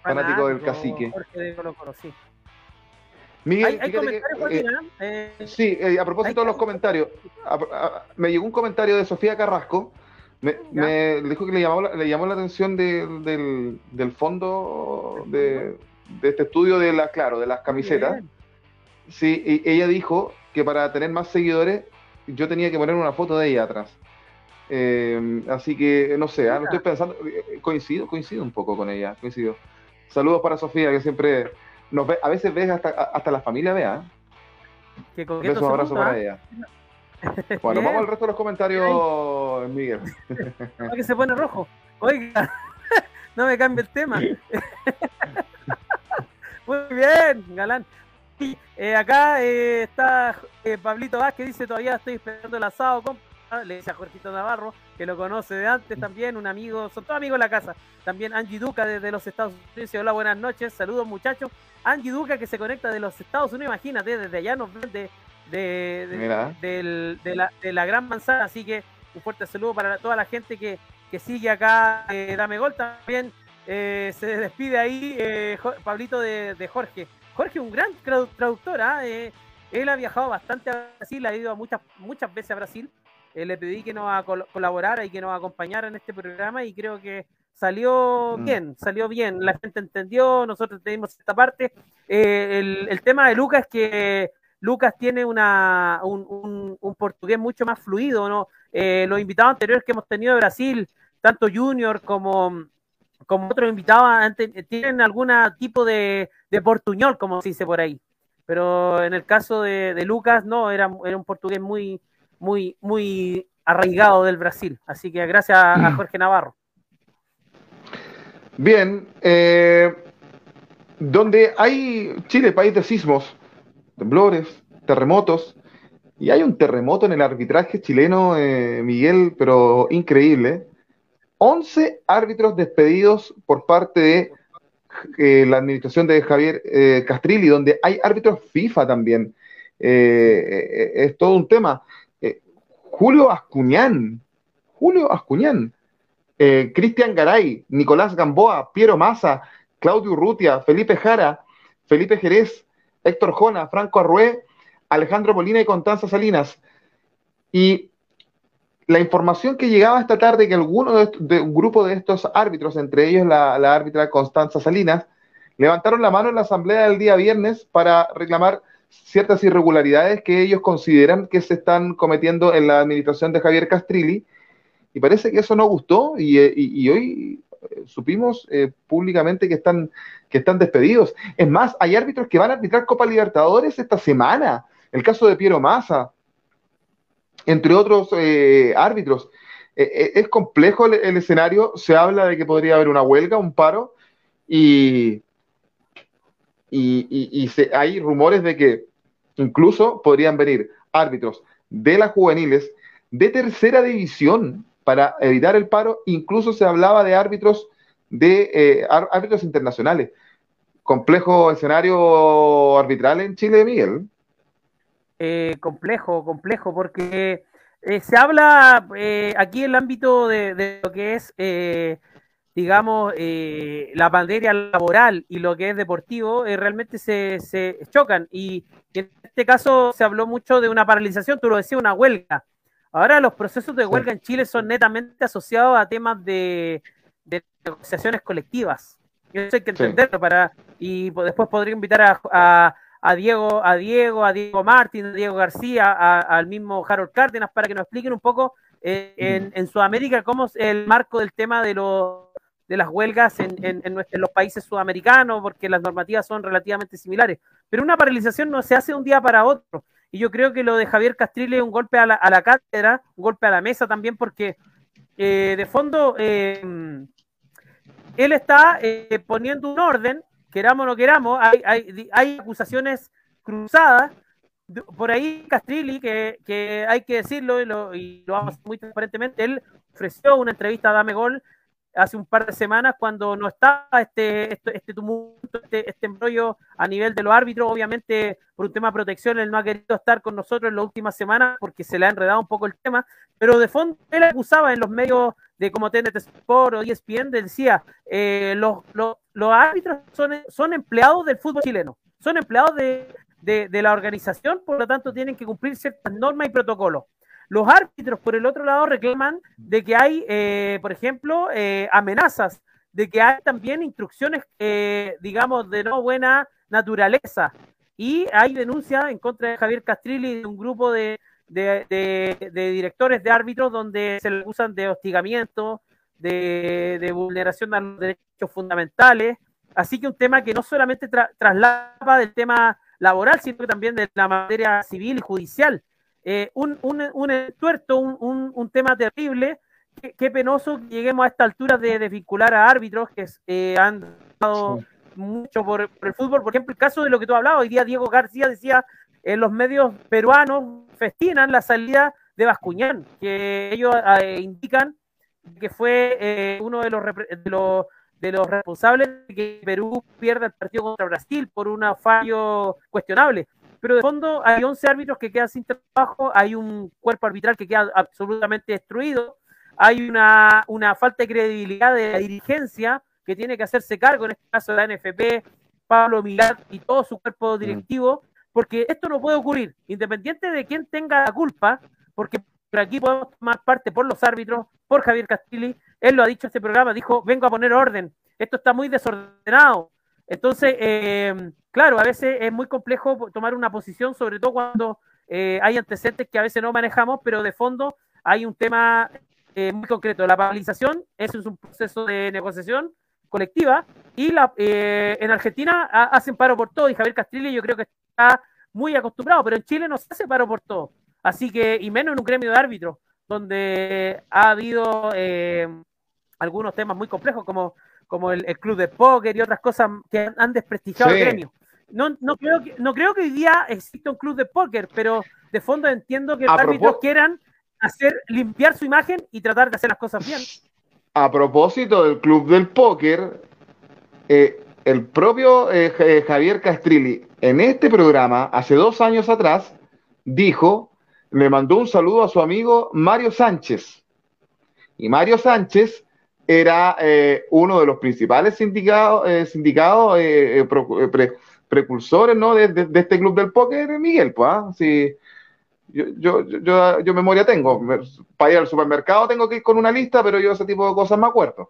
fanático del cacique. sí. Miguel, ¿Hay, comentarios, que, eh, eh, sí, eh, a propósito de los comentarios, a, a, me llegó un comentario de Sofía Carrasco, me, me dijo que le llamó, le llamó la atención de, del, del, fondo de, de, este estudio de la, claro, de las camisetas. Bien. Sí, y ella dijo que para tener más seguidores yo tenía que poner una foto de ella atrás. Eh, así que no sé, ¿ah? estoy pensando, coincido, coincido un poco con ella, coincido. Saludos para Sofía, que siempre nos ve, a veces ves hasta, hasta la familia vea. ¿eh? Besos, un abrazo para ella. Bueno, vamos al resto de los comentarios, Miguel. que se pone rojo. Oiga, no me cambie el tema. Muy bien, galán. Eh, acá eh, está eh, Pablito Vázquez, dice todavía estoy esperando el asado, compa. Le dice a Jorgito Navarro, que lo conoce de antes también, un amigo, son todos amigos de la casa. También Angie Duca desde los Estados Unidos. Hola, buenas noches, saludos muchachos. Angie Duca que se conecta de los Estados Unidos, imagínate, desde allá nos ven de, de, de, la, de la gran manzana. Así que un fuerte saludo para toda la gente que, que sigue acá. Eh, Dame Gol también. Eh, se despide ahí eh, Pablito de, de, Jorge. Jorge, un gran traductor. ¿eh? él ha viajado bastante a Brasil, ha ido a muchas, muchas veces a Brasil. Le pedí que nos col colaborara y que nos acompañara en este programa y creo que salió Mm. bien, salió bien, la gente entendió, nosotros tenemos esta parte. Eh, el, el tema de Lucas es que Lucas tiene una, un, un- un portugués mucho más fluido, ¿no? Eh, los invitados anteriores que hemos tenido de Brasil, tanto Junior como, como otros invitados, tienen algún tipo de, de portuñol, como se dice por ahí. Pero en el caso de, de Lucas, no, era, era un portugués muy, muy, muy arraigado del Brasil. Así que gracias a Jorge Navarro. Bien, eh, donde hay Chile, país de sismos, temblores, terremotos, y hay un terremoto en el arbitraje chileno, eh, Miguel, pero increíble. 11 árbitros despedidos por parte de eh, la administración de Javier eh, Castrilli, donde hay árbitros FIFA también. Eh, eh, es todo un tema. Julio Ascuñán, Julio Ascuñán, eh, Cristian Garay, Nicolás Gamboa, Piero Massa, Claudio Urrutia, Felipe Jara, Felipe Jerez, Héctor Jona, Franco Arrué, Alejandro Molina y Constanza Salinas. Y la información que llegaba esta tarde que alguno de un grupo de estos árbitros, entre ellos la, la árbitra Constanza Salinas, levantaron la mano en la asamblea del día viernes para reclamar ciertas irregularidades que ellos consideran que se están cometiendo en la administración de Javier Castrilli y parece que eso no gustó y, eh, hoy eh, supimos eh, públicamente que están, que están despedidos. Es más, hay árbitros que van a arbitrar Copa Libertadores esta semana. El caso de Piero Massa, entre otros árbitros. Es complejo el, el escenario, se habla de que podría haber una huelga, un paro, y, y, se- hay rumores de que incluso podrían venir árbitros de las juveniles de tercera división para evitar el paro, incluso se hablaba de árbitros de eh, árbitros internacionales. Complejo escenario arbitral en Chile, Miguel. eh, complejo, complejo, porque eh, se habla eh, aquí en el ámbito de, de lo que es, digamos, eh, la materia laboral y lo que es deportivo, eh, realmente se, se chocan. Y, en este caso se habló mucho de una paralización, tú lo decías, una huelga. Ahora los procesos de huelga en Chile son netamente asociados a temas de, de negociaciones colectivas. Y eso hay que Sí. entenderlo para y después podría invitar a, a- a Diego, a Diego, a Diego Martín, a Diego García, a- al mismo Harold Cárdenas para que nos expliquen un poco eh, en, en Sudamérica cómo es el marco del tema de los de las huelgas en, en- en los países sudamericanos, porque las normativas son relativamente similares. Pero una paralización no se hace de un día para otro. Y yo creo que lo de Javier Castrile es un golpe a la, a la cátedra, un golpe a la mesa también, porque eh, de fondo eh, él está eh, poniendo un orden, queramos o no queramos, hay, hay, hay acusaciones cruzadas. Por ahí Castrilli, que, que hay que decirlo y lo, y lo vamos muy transparentemente, él ofreció una entrevista a Dame Gol hace un par de semanas cuando no estaba este, este, este tumulto, este, este embrollo a nivel de los árbitros. Obviamente, por un tema de protección, él no ha querido estar con nosotros en las últimas semanas porque se le ha enredado un poco el tema, pero de fondo él acusaba en los medios de como TNT Sport o ESPN, decía, eh, los, los, los árbitros son, son empleados del fútbol chileno, son empleados de, de, de la organización, por lo tanto tienen que cumplir ciertas normas y protocolos. Los árbitros, por el otro lado, reclaman de que hay, eh, por ejemplo, eh, amenazas, de que hay también instrucciones, eh, digamos, de no buena naturaleza. Y hay denuncias en contra de Javier Castrilli de un grupo de, directores de árbitros donde se le acusan de hostigamiento, de, vulneración de los derechos fundamentales. Así que un tema que no solamente tra- del tema laboral, sino que también de la materia civil y judicial. Eh, un, un, un entuerto, un, un, un tema terrible. Qué, qué penoso que lleguemos a esta altura de desvincular a árbitros que eh, han dado mucho por, por el fútbol. Por ejemplo, el caso de lo que tú hablabas, hoy día Diego García decía en los medios peruanos festinan la salida de Bascuñán, que ellos eh, indican que fue eh, uno de los, de, los, de los responsables de que Perú pierda el partido contra Brasil por un fallo cuestionable. Pero de fondo hay 11 árbitros que quedan sin trabajo, hay un cuerpo arbitral que queda absolutamente destruido, hay una, una falta de credibilidad de la dirigencia que tiene que hacerse cargo, en este caso de la NFP, Pablo Milán y todo su cuerpo directivo, porque esto no puede ocurrir, independiente de quién tenga la culpa, porque por aquí podemos tomar parte por los árbitros, por Javier Castilli, él lo ha dicho en este programa, dijo, vengo a poner orden, esto está muy desordenado. Entonces, eh, claro, a veces es muy complejo tomar una posición, sobre todo cuando eh, hay antecedentes que a veces no manejamos, pero de fondo hay un tema eh, muy concreto. La paralización, eso es un proceso de negociación colectiva, y la, en Argentina hacen paro por todo, y Javier Castrilli yo creo que está muy acostumbrado, pero en Chile no se hace paro por todo. Así que, y menos en un gremio de árbitros, donde ha habido algunos temas muy complejos, como como el, club de póker y otras cosas que han desprestigiado el gremio. No, no, creo que, no creo que hoy día exista un club de póker, pero de fondo entiendo que los árbitros quieran hacer, limpiar su imagen y tratar de hacer las cosas bien. A propósito del club del póker, eh, el propio eh, eh, Javier Castrilli en este programa, hace dos años atrás, dijo, le mandó un saludo a su amigo Mario Sánchez. Y Mario Sánchez era eh, uno de los principales sindicados, eh, sindicados eh, precursores ¿no? De, este club del póker, Miguel. Pues, ¿ah? yo, yo, yo, yo, memoria tengo. Para ir al supermercado tengo que ir con una lista, pero yo ese tipo de cosas me acuerdo.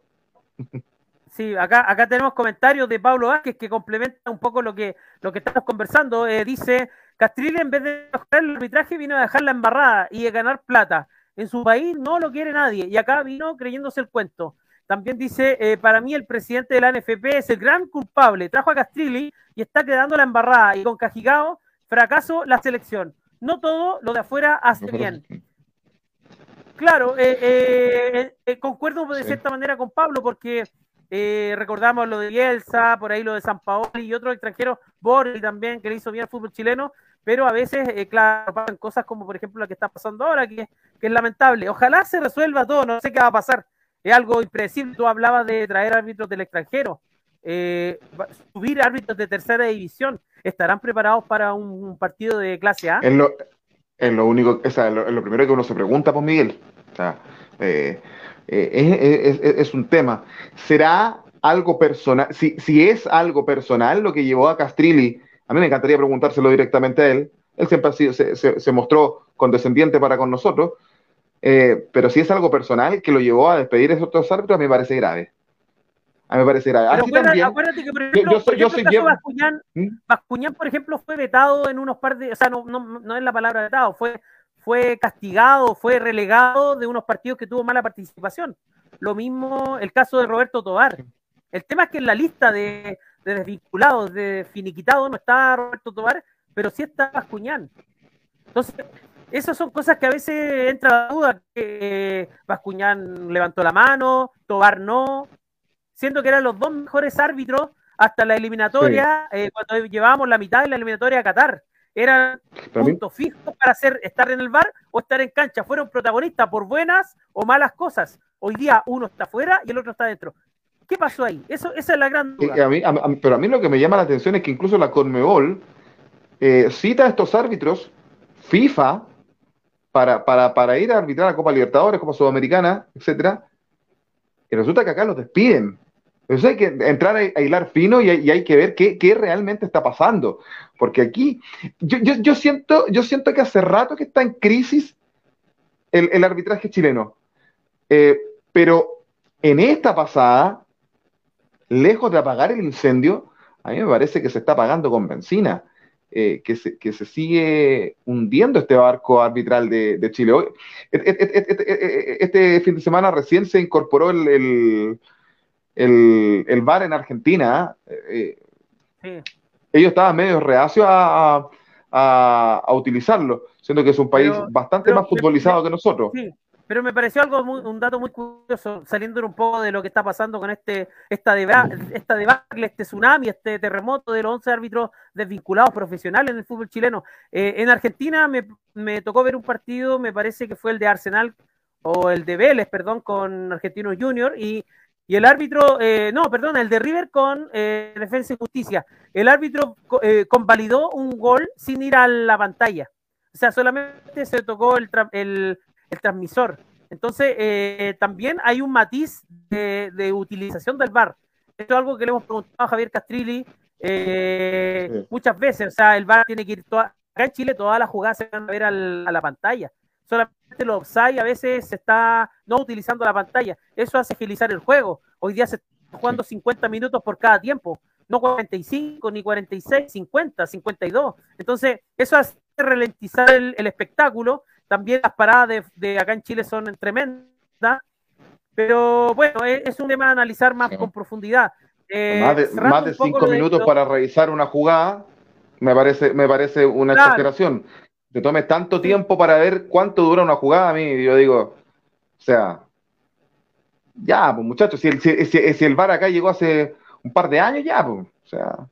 Sí, acá, acá tenemos comentarios de Pablo Vázquez que complementa un poco lo que, lo que estamos conversando. dice, Castrilli en vez de mejorar el arbitraje vino a dejar la embarrada y a ganar plata. En su país no lo quiere nadie y acá vino creyéndose el cuento. También dice, eh, para mí el presidente de la NFP es el gran culpable. Trajo a Castrilli y está quedando la embarrada. Y con Cajigao, fracaso la selección. No todo lo de afuera hace bien. Claro, eh, eh, concuerdo de cierta manera con Pablo porque recordamos lo de Bielsa, por ahí lo de San Paoli y otros extranjeros, Borri también, que le hizo bien al fútbol chileno, pero a veces, claro, pasan cosas como por ejemplo la que está pasando ahora, que, que es lamentable. Ojalá se resuelva todo, no sé qué va a pasar es algo impredecible. Tú hablabas de traer árbitros del extranjero, eh, subir árbitros de tercera división. ¿Estarán preparados para un, partido de clase A? Es lo, único, o sea, lo, primero que uno se pregunta, pues Miguel. O sea, eh, eh, es, un tema. ¿Será algo personal? Si, es algo personal lo que llevó a Castrilli, a mí me encantaría preguntárselo directamente a él. Él siempre se, se, se mostró condescendiente para con nosotros, eh, pero si es algo personal que lo llevó a despedir a esos otros árbitros, a mí me parece grave. A mí me parece grave. Así también, acuérdate que, por ejemplo, yo, soy, yo soy ¿Mm? Bascuñán, por ejemplo, fue vetado en unos par de. O sea, no, no, no es la palabra vetado, fue, fue castigado, fue relegado de unos partidos que tuvo mala participación. Lo mismo el caso de Roberto Tobar. El tema es que en la lista de, de desvinculados, de finiquitados, no está Roberto Tobar, pero sí está Bascuñán. Entonces, esas son cosas que a veces entra la duda, que Bascuñán levantó la mano, Tobar no, siendo que eran los dos mejores árbitros hasta la eliminatoria, eh, cuando llevábamos la mitad de la eliminatoria a Qatar. Eran puntos fijos para hacer, estar en el bar o estar en cancha. Fueron protagonistas por buenas o malas cosas. Hoy día uno está fuera y el otro está dentro. ¿Qué pasó ahí? Eso, esa es la gran duda. pero a mí lo que me llama la atención es que incluso la Conmebol eh, cita a estos árbitros FIFA para, para, para ir a arbitrar a Copa Libertadores, Copa Sudamericana, etcétera, y resulta que acá los despiden. Entonces hay que entrar a, hilar fino y hay, que ver qué, realmente está pasando. Porque aquí, yo, yo, siento, yo siento que hace rato que está en crisis el, el arbitraje chileno. Eh, pero en esta pasada, lejos de apagar el incendio, a mí me parece que se está apagando con benzina. Eh, que, se, que, se, sigue hundiendo este barco arbitral de, de Chile. Hoy, este, fin de semana recién se incorporó el, el, el, el VAR en Argentina. Eh, ellos estaban medio reacios a, a, a, utilizarlo, siendo que es un país bastante más futbolizado que nosotros. Sí, pero me pareció algo un dato muy curioso, saliendo un poco de lo que está pasando con este esta, esta debacle, este tsunami, este terremoto de los 11 árbitros desvinculados profesionales en el fútbol chileno. Eh, en Argentina me, me, tocó ver un partido, me parece que fue el de Arsenal, o el de Vélez, perdón, con Argentinos Junior, y, y el árbitro, eh, no, perdón, el de River con eh, Defensa y Justicia. El árbitro convalidó un gol sin ir a la pantalla. O sea, solamente se tocó el, el el transmisor. Entonces, eh, también hay un matiz de, utilización del VAR. Esto es algo que le hemos preguntado a Javier Castrilli eh, muchas veces. O sea, el VAR tiene que ir toda, acá en Chile todas las jugadas se van a ver a la pantalla. Solamente los offside a veces se está no utilizando la pantalla. Eso hace agilizar el juego. Hoy día se está jugando 50 minutos por cada tiempo, no 45, ni 46, 50, 52. Entonces, eso hace ralentizar el, espectáculo. También las paradas de, acá en Chile son tremendas. Pero bueno, es, un tema a analizar más con profundidad. Eh, más de, cinco minutos para revisar una jugada, me parece, me parece una exageración. Te tomes tanto tiempo para ver cuánto dura una jugada, a mí, yo digo, o sea, ya, pues muchachos, si el, si, si, el VAR acá llegó hace un par de años, ya, pues, o sea.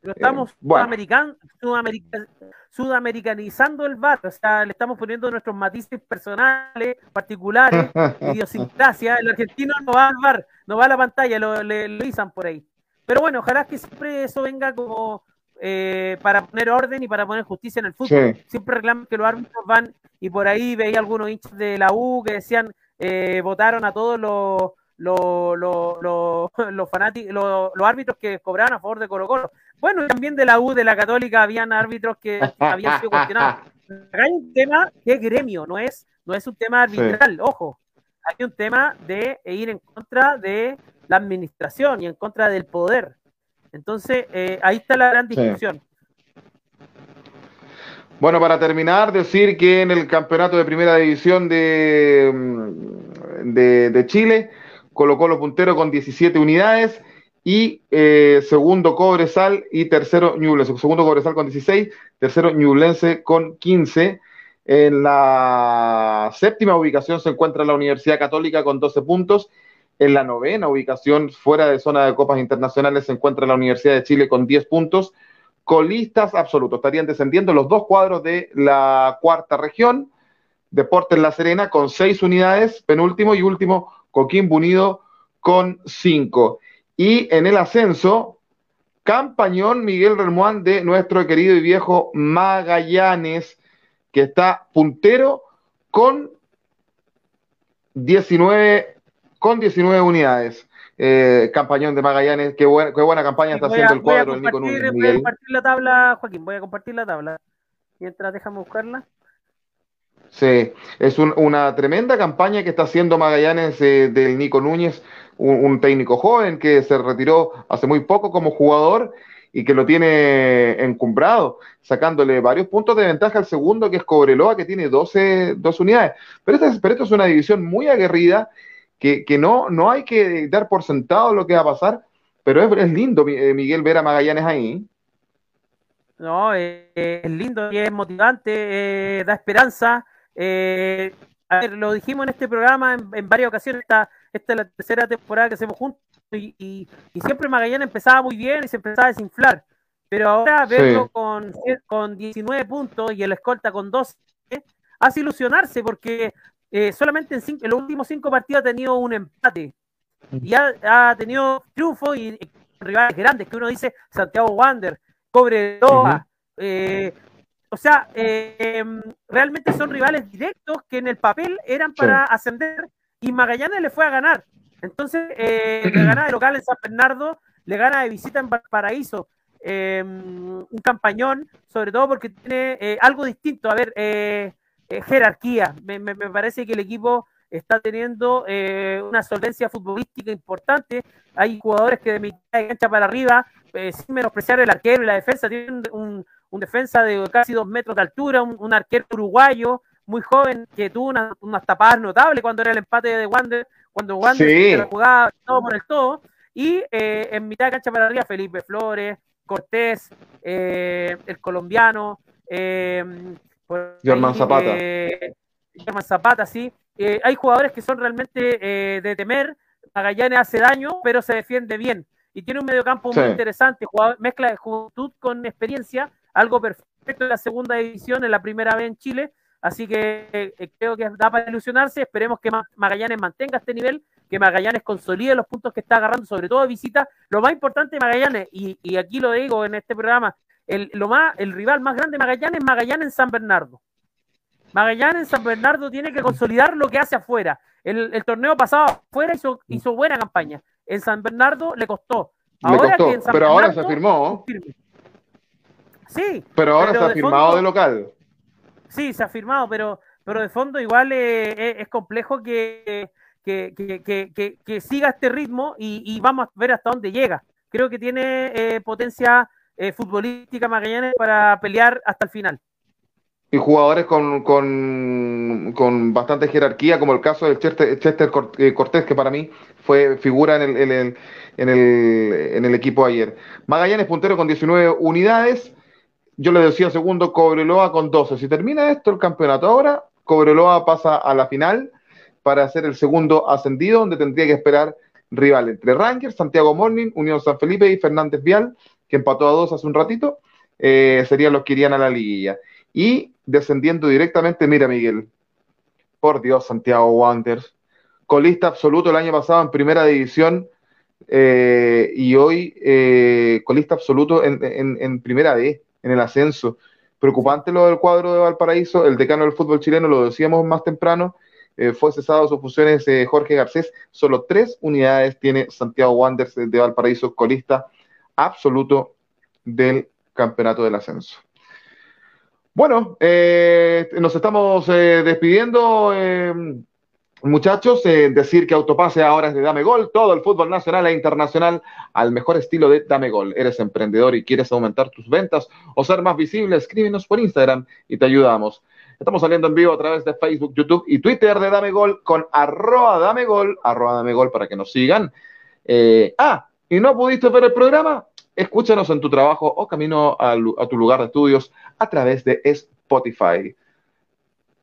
Pero estamos eh, sudamericanizando el VAR, o sea, le estamos poniendo nuestros matices personales, particulares, idiosincrasia. El argentino no va al VAR, no va a la pantalla, lo, le, lo por ahí. Pero bueno, ojalá que siempre eso venga como eh, para poner orden y para poner justicia en el fútbol. Siempre reclaman que los árbitros van y por ahí veía algunos hinchas de la U que decían eh, votaron a todos los los, los, los, fanáticos, los, árbitros que cobraban a favor de Colo Colo. Bueno, también de la U, de la Católica, habían árbitros que habían sido cuestionados. hay un tema que es gremio, no es, no es un tema arbitral, ojo. Hay un tema de ir en contra de la administración y en contra del poder. Entonces, eh, ahí está la gran discusión. Bueno, para terminar, decir que en el campeonato de primera división de, mm, de, Chile colocó los punteros con 17 unidades y eh, segundo Cobresal y tercero Ñublense. Segundo Cobresal con 16, tercero Ñublense con 15. En la séptima ubicación se encuentra la Universidad Católica con 12 puntos en la novena ubicación, fuera de zona de copas internacionales, se encuentra la Universidad de Chile con 10 puntos. Colistas absolutos, estarían descendiendo los dos cuadros de la cuarta región. Deportes La Serena con 6 unidades, penúltimo y último Coquimbo Unido con 5. Y en el ascenso, Campañón Miguel Remuán de nuestro querido y viejo Magallanes, que está puntero con 19 con 19 unidades. Eh, campañón de Magallanes, qué, qué buena campaña está haciendo el cuadro del Nico Núñez. Voy a compartir la tabla, Joaquín, voy a compartir la tabla. Mientras déjame buscarla. Sí, es una tremenda campaña que está haciendo Magallanes eh, del Nico Núñez, un, técnico joven que se retiró hace muy poco como jugador y que lo tiene encumbrado, sacándole varios puntos de ventaja al segundo, que es Cobreloa, que tiene 12, unidades. Pero pero esto es una división muy aguerrida que, no, no hay que dar por sentado lo que va a pasar, pero es, lindo, eh, Miguel, ver a Magallanes ahí. No, eh, es lindo es motivante, eh, da esperanza. A ver, lo dijimos en este programa en, varias ocasiones, esta, esta es la tercera temporada que hacemos juntos y, y, siempre Magallanes empezaba muy bien y se empezaba a desinflar. Pero ahora verlo con, con 19 puntos y el escolta con 12 hace ilusionarse porque eh, solamente en, los últimos cinco partidos ha tenido un empate. Y ha, tenido triunfo y, rivales grandes, que uno dice Santiago Wander, Cobreloa. Eh, o sea, eh, realmente son rivales directos que en el papel eran para ascender y Magallanes le fue a ganar. Entonces, le gana de local en San Bernardo, le gana de visita en Paraíso. un campañón, sobre todo porque tiene algo distinto. A ver, eh, jerarquía. Me, parece que el equipo está teniendo eh, una solvencia futbolística importante. Hay jugadores que de mitad de cancha para arriba, eh, sin menospreciar el arquero y la defensa, tienen un, defensa de casi dos metros de altura, un, arquero uruguayo muy joven que tuvo unas tapadas notables cuando era el empate de Wander, cuando Wander jugaba todo por el todo. Y en mitad de cancha para arriba, Felipe Flores, Cortés, el colombiano, Germán Zapata. Eh, Germán Zapata, sí. Eh, hay jugadores que son realmente eh, de temer. Magallanes hace daño, pero se defiende bien. Y tiene un mediocampo muy interesante, mezcla de juventud con experiencia, algo perfecto en la segunda división, en la primera vez en Chile. Así que creo que da para ilusionarse. Esperemos que Magallanes mantenga este nivel, que Magallanes consolide los puntos que está agarrando, sobre todo visita. Lo más importante de Magallanes, y, y aquí lo digo en este programa, el, lo más, el rival más grande de Magallanes es Magallanes en San Bernardo. Magallanes en San Bernardo tiene que consolidar lo que hace afuera. El, torneo pasado afuera hizo, hizo buena campaña. En San Bernardo le costó. Ahora pero ahora se firmó. Sí. Pero ahora se ha firmado de local. Sí, se ha firmado, pero, pero de fondo igual es complejo que, que, siga este ritmo y, vamos a ver hasta dónde llega. Creo que tiene potencia futbolística Magallanes para pelear hasta el final y jugadores con, con, con, bastante jerarquía, como el caso de Chester, Chester, eh, Cortés, que para mí fue figura en el, en el, en el, en el equipo ayer. Magallanes puntero con 19 unidades. Yo le decía segundo, Cobreloa con 12. Si termina esto el campeonato ahora, Cobreloa pasa a la final para ser el segundo ascendido, donde tendría que esperar rival entre Rangers, Santiago Morning, Unión San Felipe y Fernández Vial, que empató a dos hace un ratito, eh, serían los que irían a la liguilla. Y descendiendo directamente, mira Miguel, por Dios, Santiago Wanderers, colista absoluto el año pasado en primera división eh, y hoy eh, colista absoluto en, primera D, en el ascenso. Preocupante lo del cuadro de Valparaíso, el decano del fútbol chileno, lo decíamos más temprano, eh, fue cesado sus funciones Jorge Garcés, solo tres unidades tiene Santiago Wanderers de Valparaíso, colista absoluto del campeonato del ascenso. Bueno, eh, nos estamos eh, despidiendo, eh, muchachos. decir que Autopase ahora es de Dame Gol, todo el fútbol nacional e internacional al mejor estilo de Dame Gol. Eres emprendedor y quieres aumentar tus ventas o ser más visible, escríbenos por Instagram y te ayudamos. Estamos saliendo en vivo a través de Facebook, YouTube y Twitter de Dame Gol con arroba Dame Gol, arroba Dame Gol para que nos sigan. ah, ¿y no pudiste ver el programa? Escúchanos en tu trabajo o camino a, tu lugar de estudios a través de Spotify.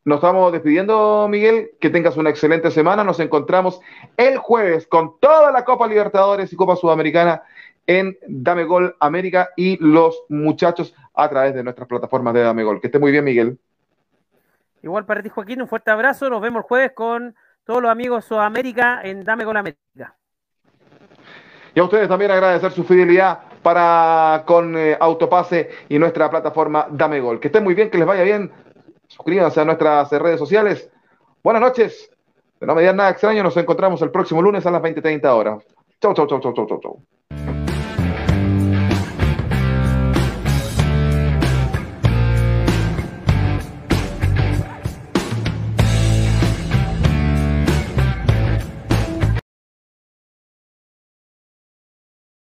Nos estamos despidiendo, Miguel. Que tengas una excelente semana. Nos encontramos el jueves con toda la Copa Libertadores y Copa Sudamericana en Dame Gol América y los muchachos a través de nuestras plataformas de Dame Gol. Que esté muy bien, Miguel. Igual para ti, Joaquín, un fuerte abrazo. Nos vemos el jueves con todos los amigos Sudamérica en Dame Gol América. Y a ustedes también agradecer su fidelidad para con eh, Autopase y nuestra plataforma Dame Gol. Que estén muy bien, que les vaya bien. Suscríbanse a nuestras redes sociales. Buenas noches. De no me digan nada extraño, nos encontramos el próximo lunes a las 20.30 horas. Chau, chau, chau, chau, chau, chau.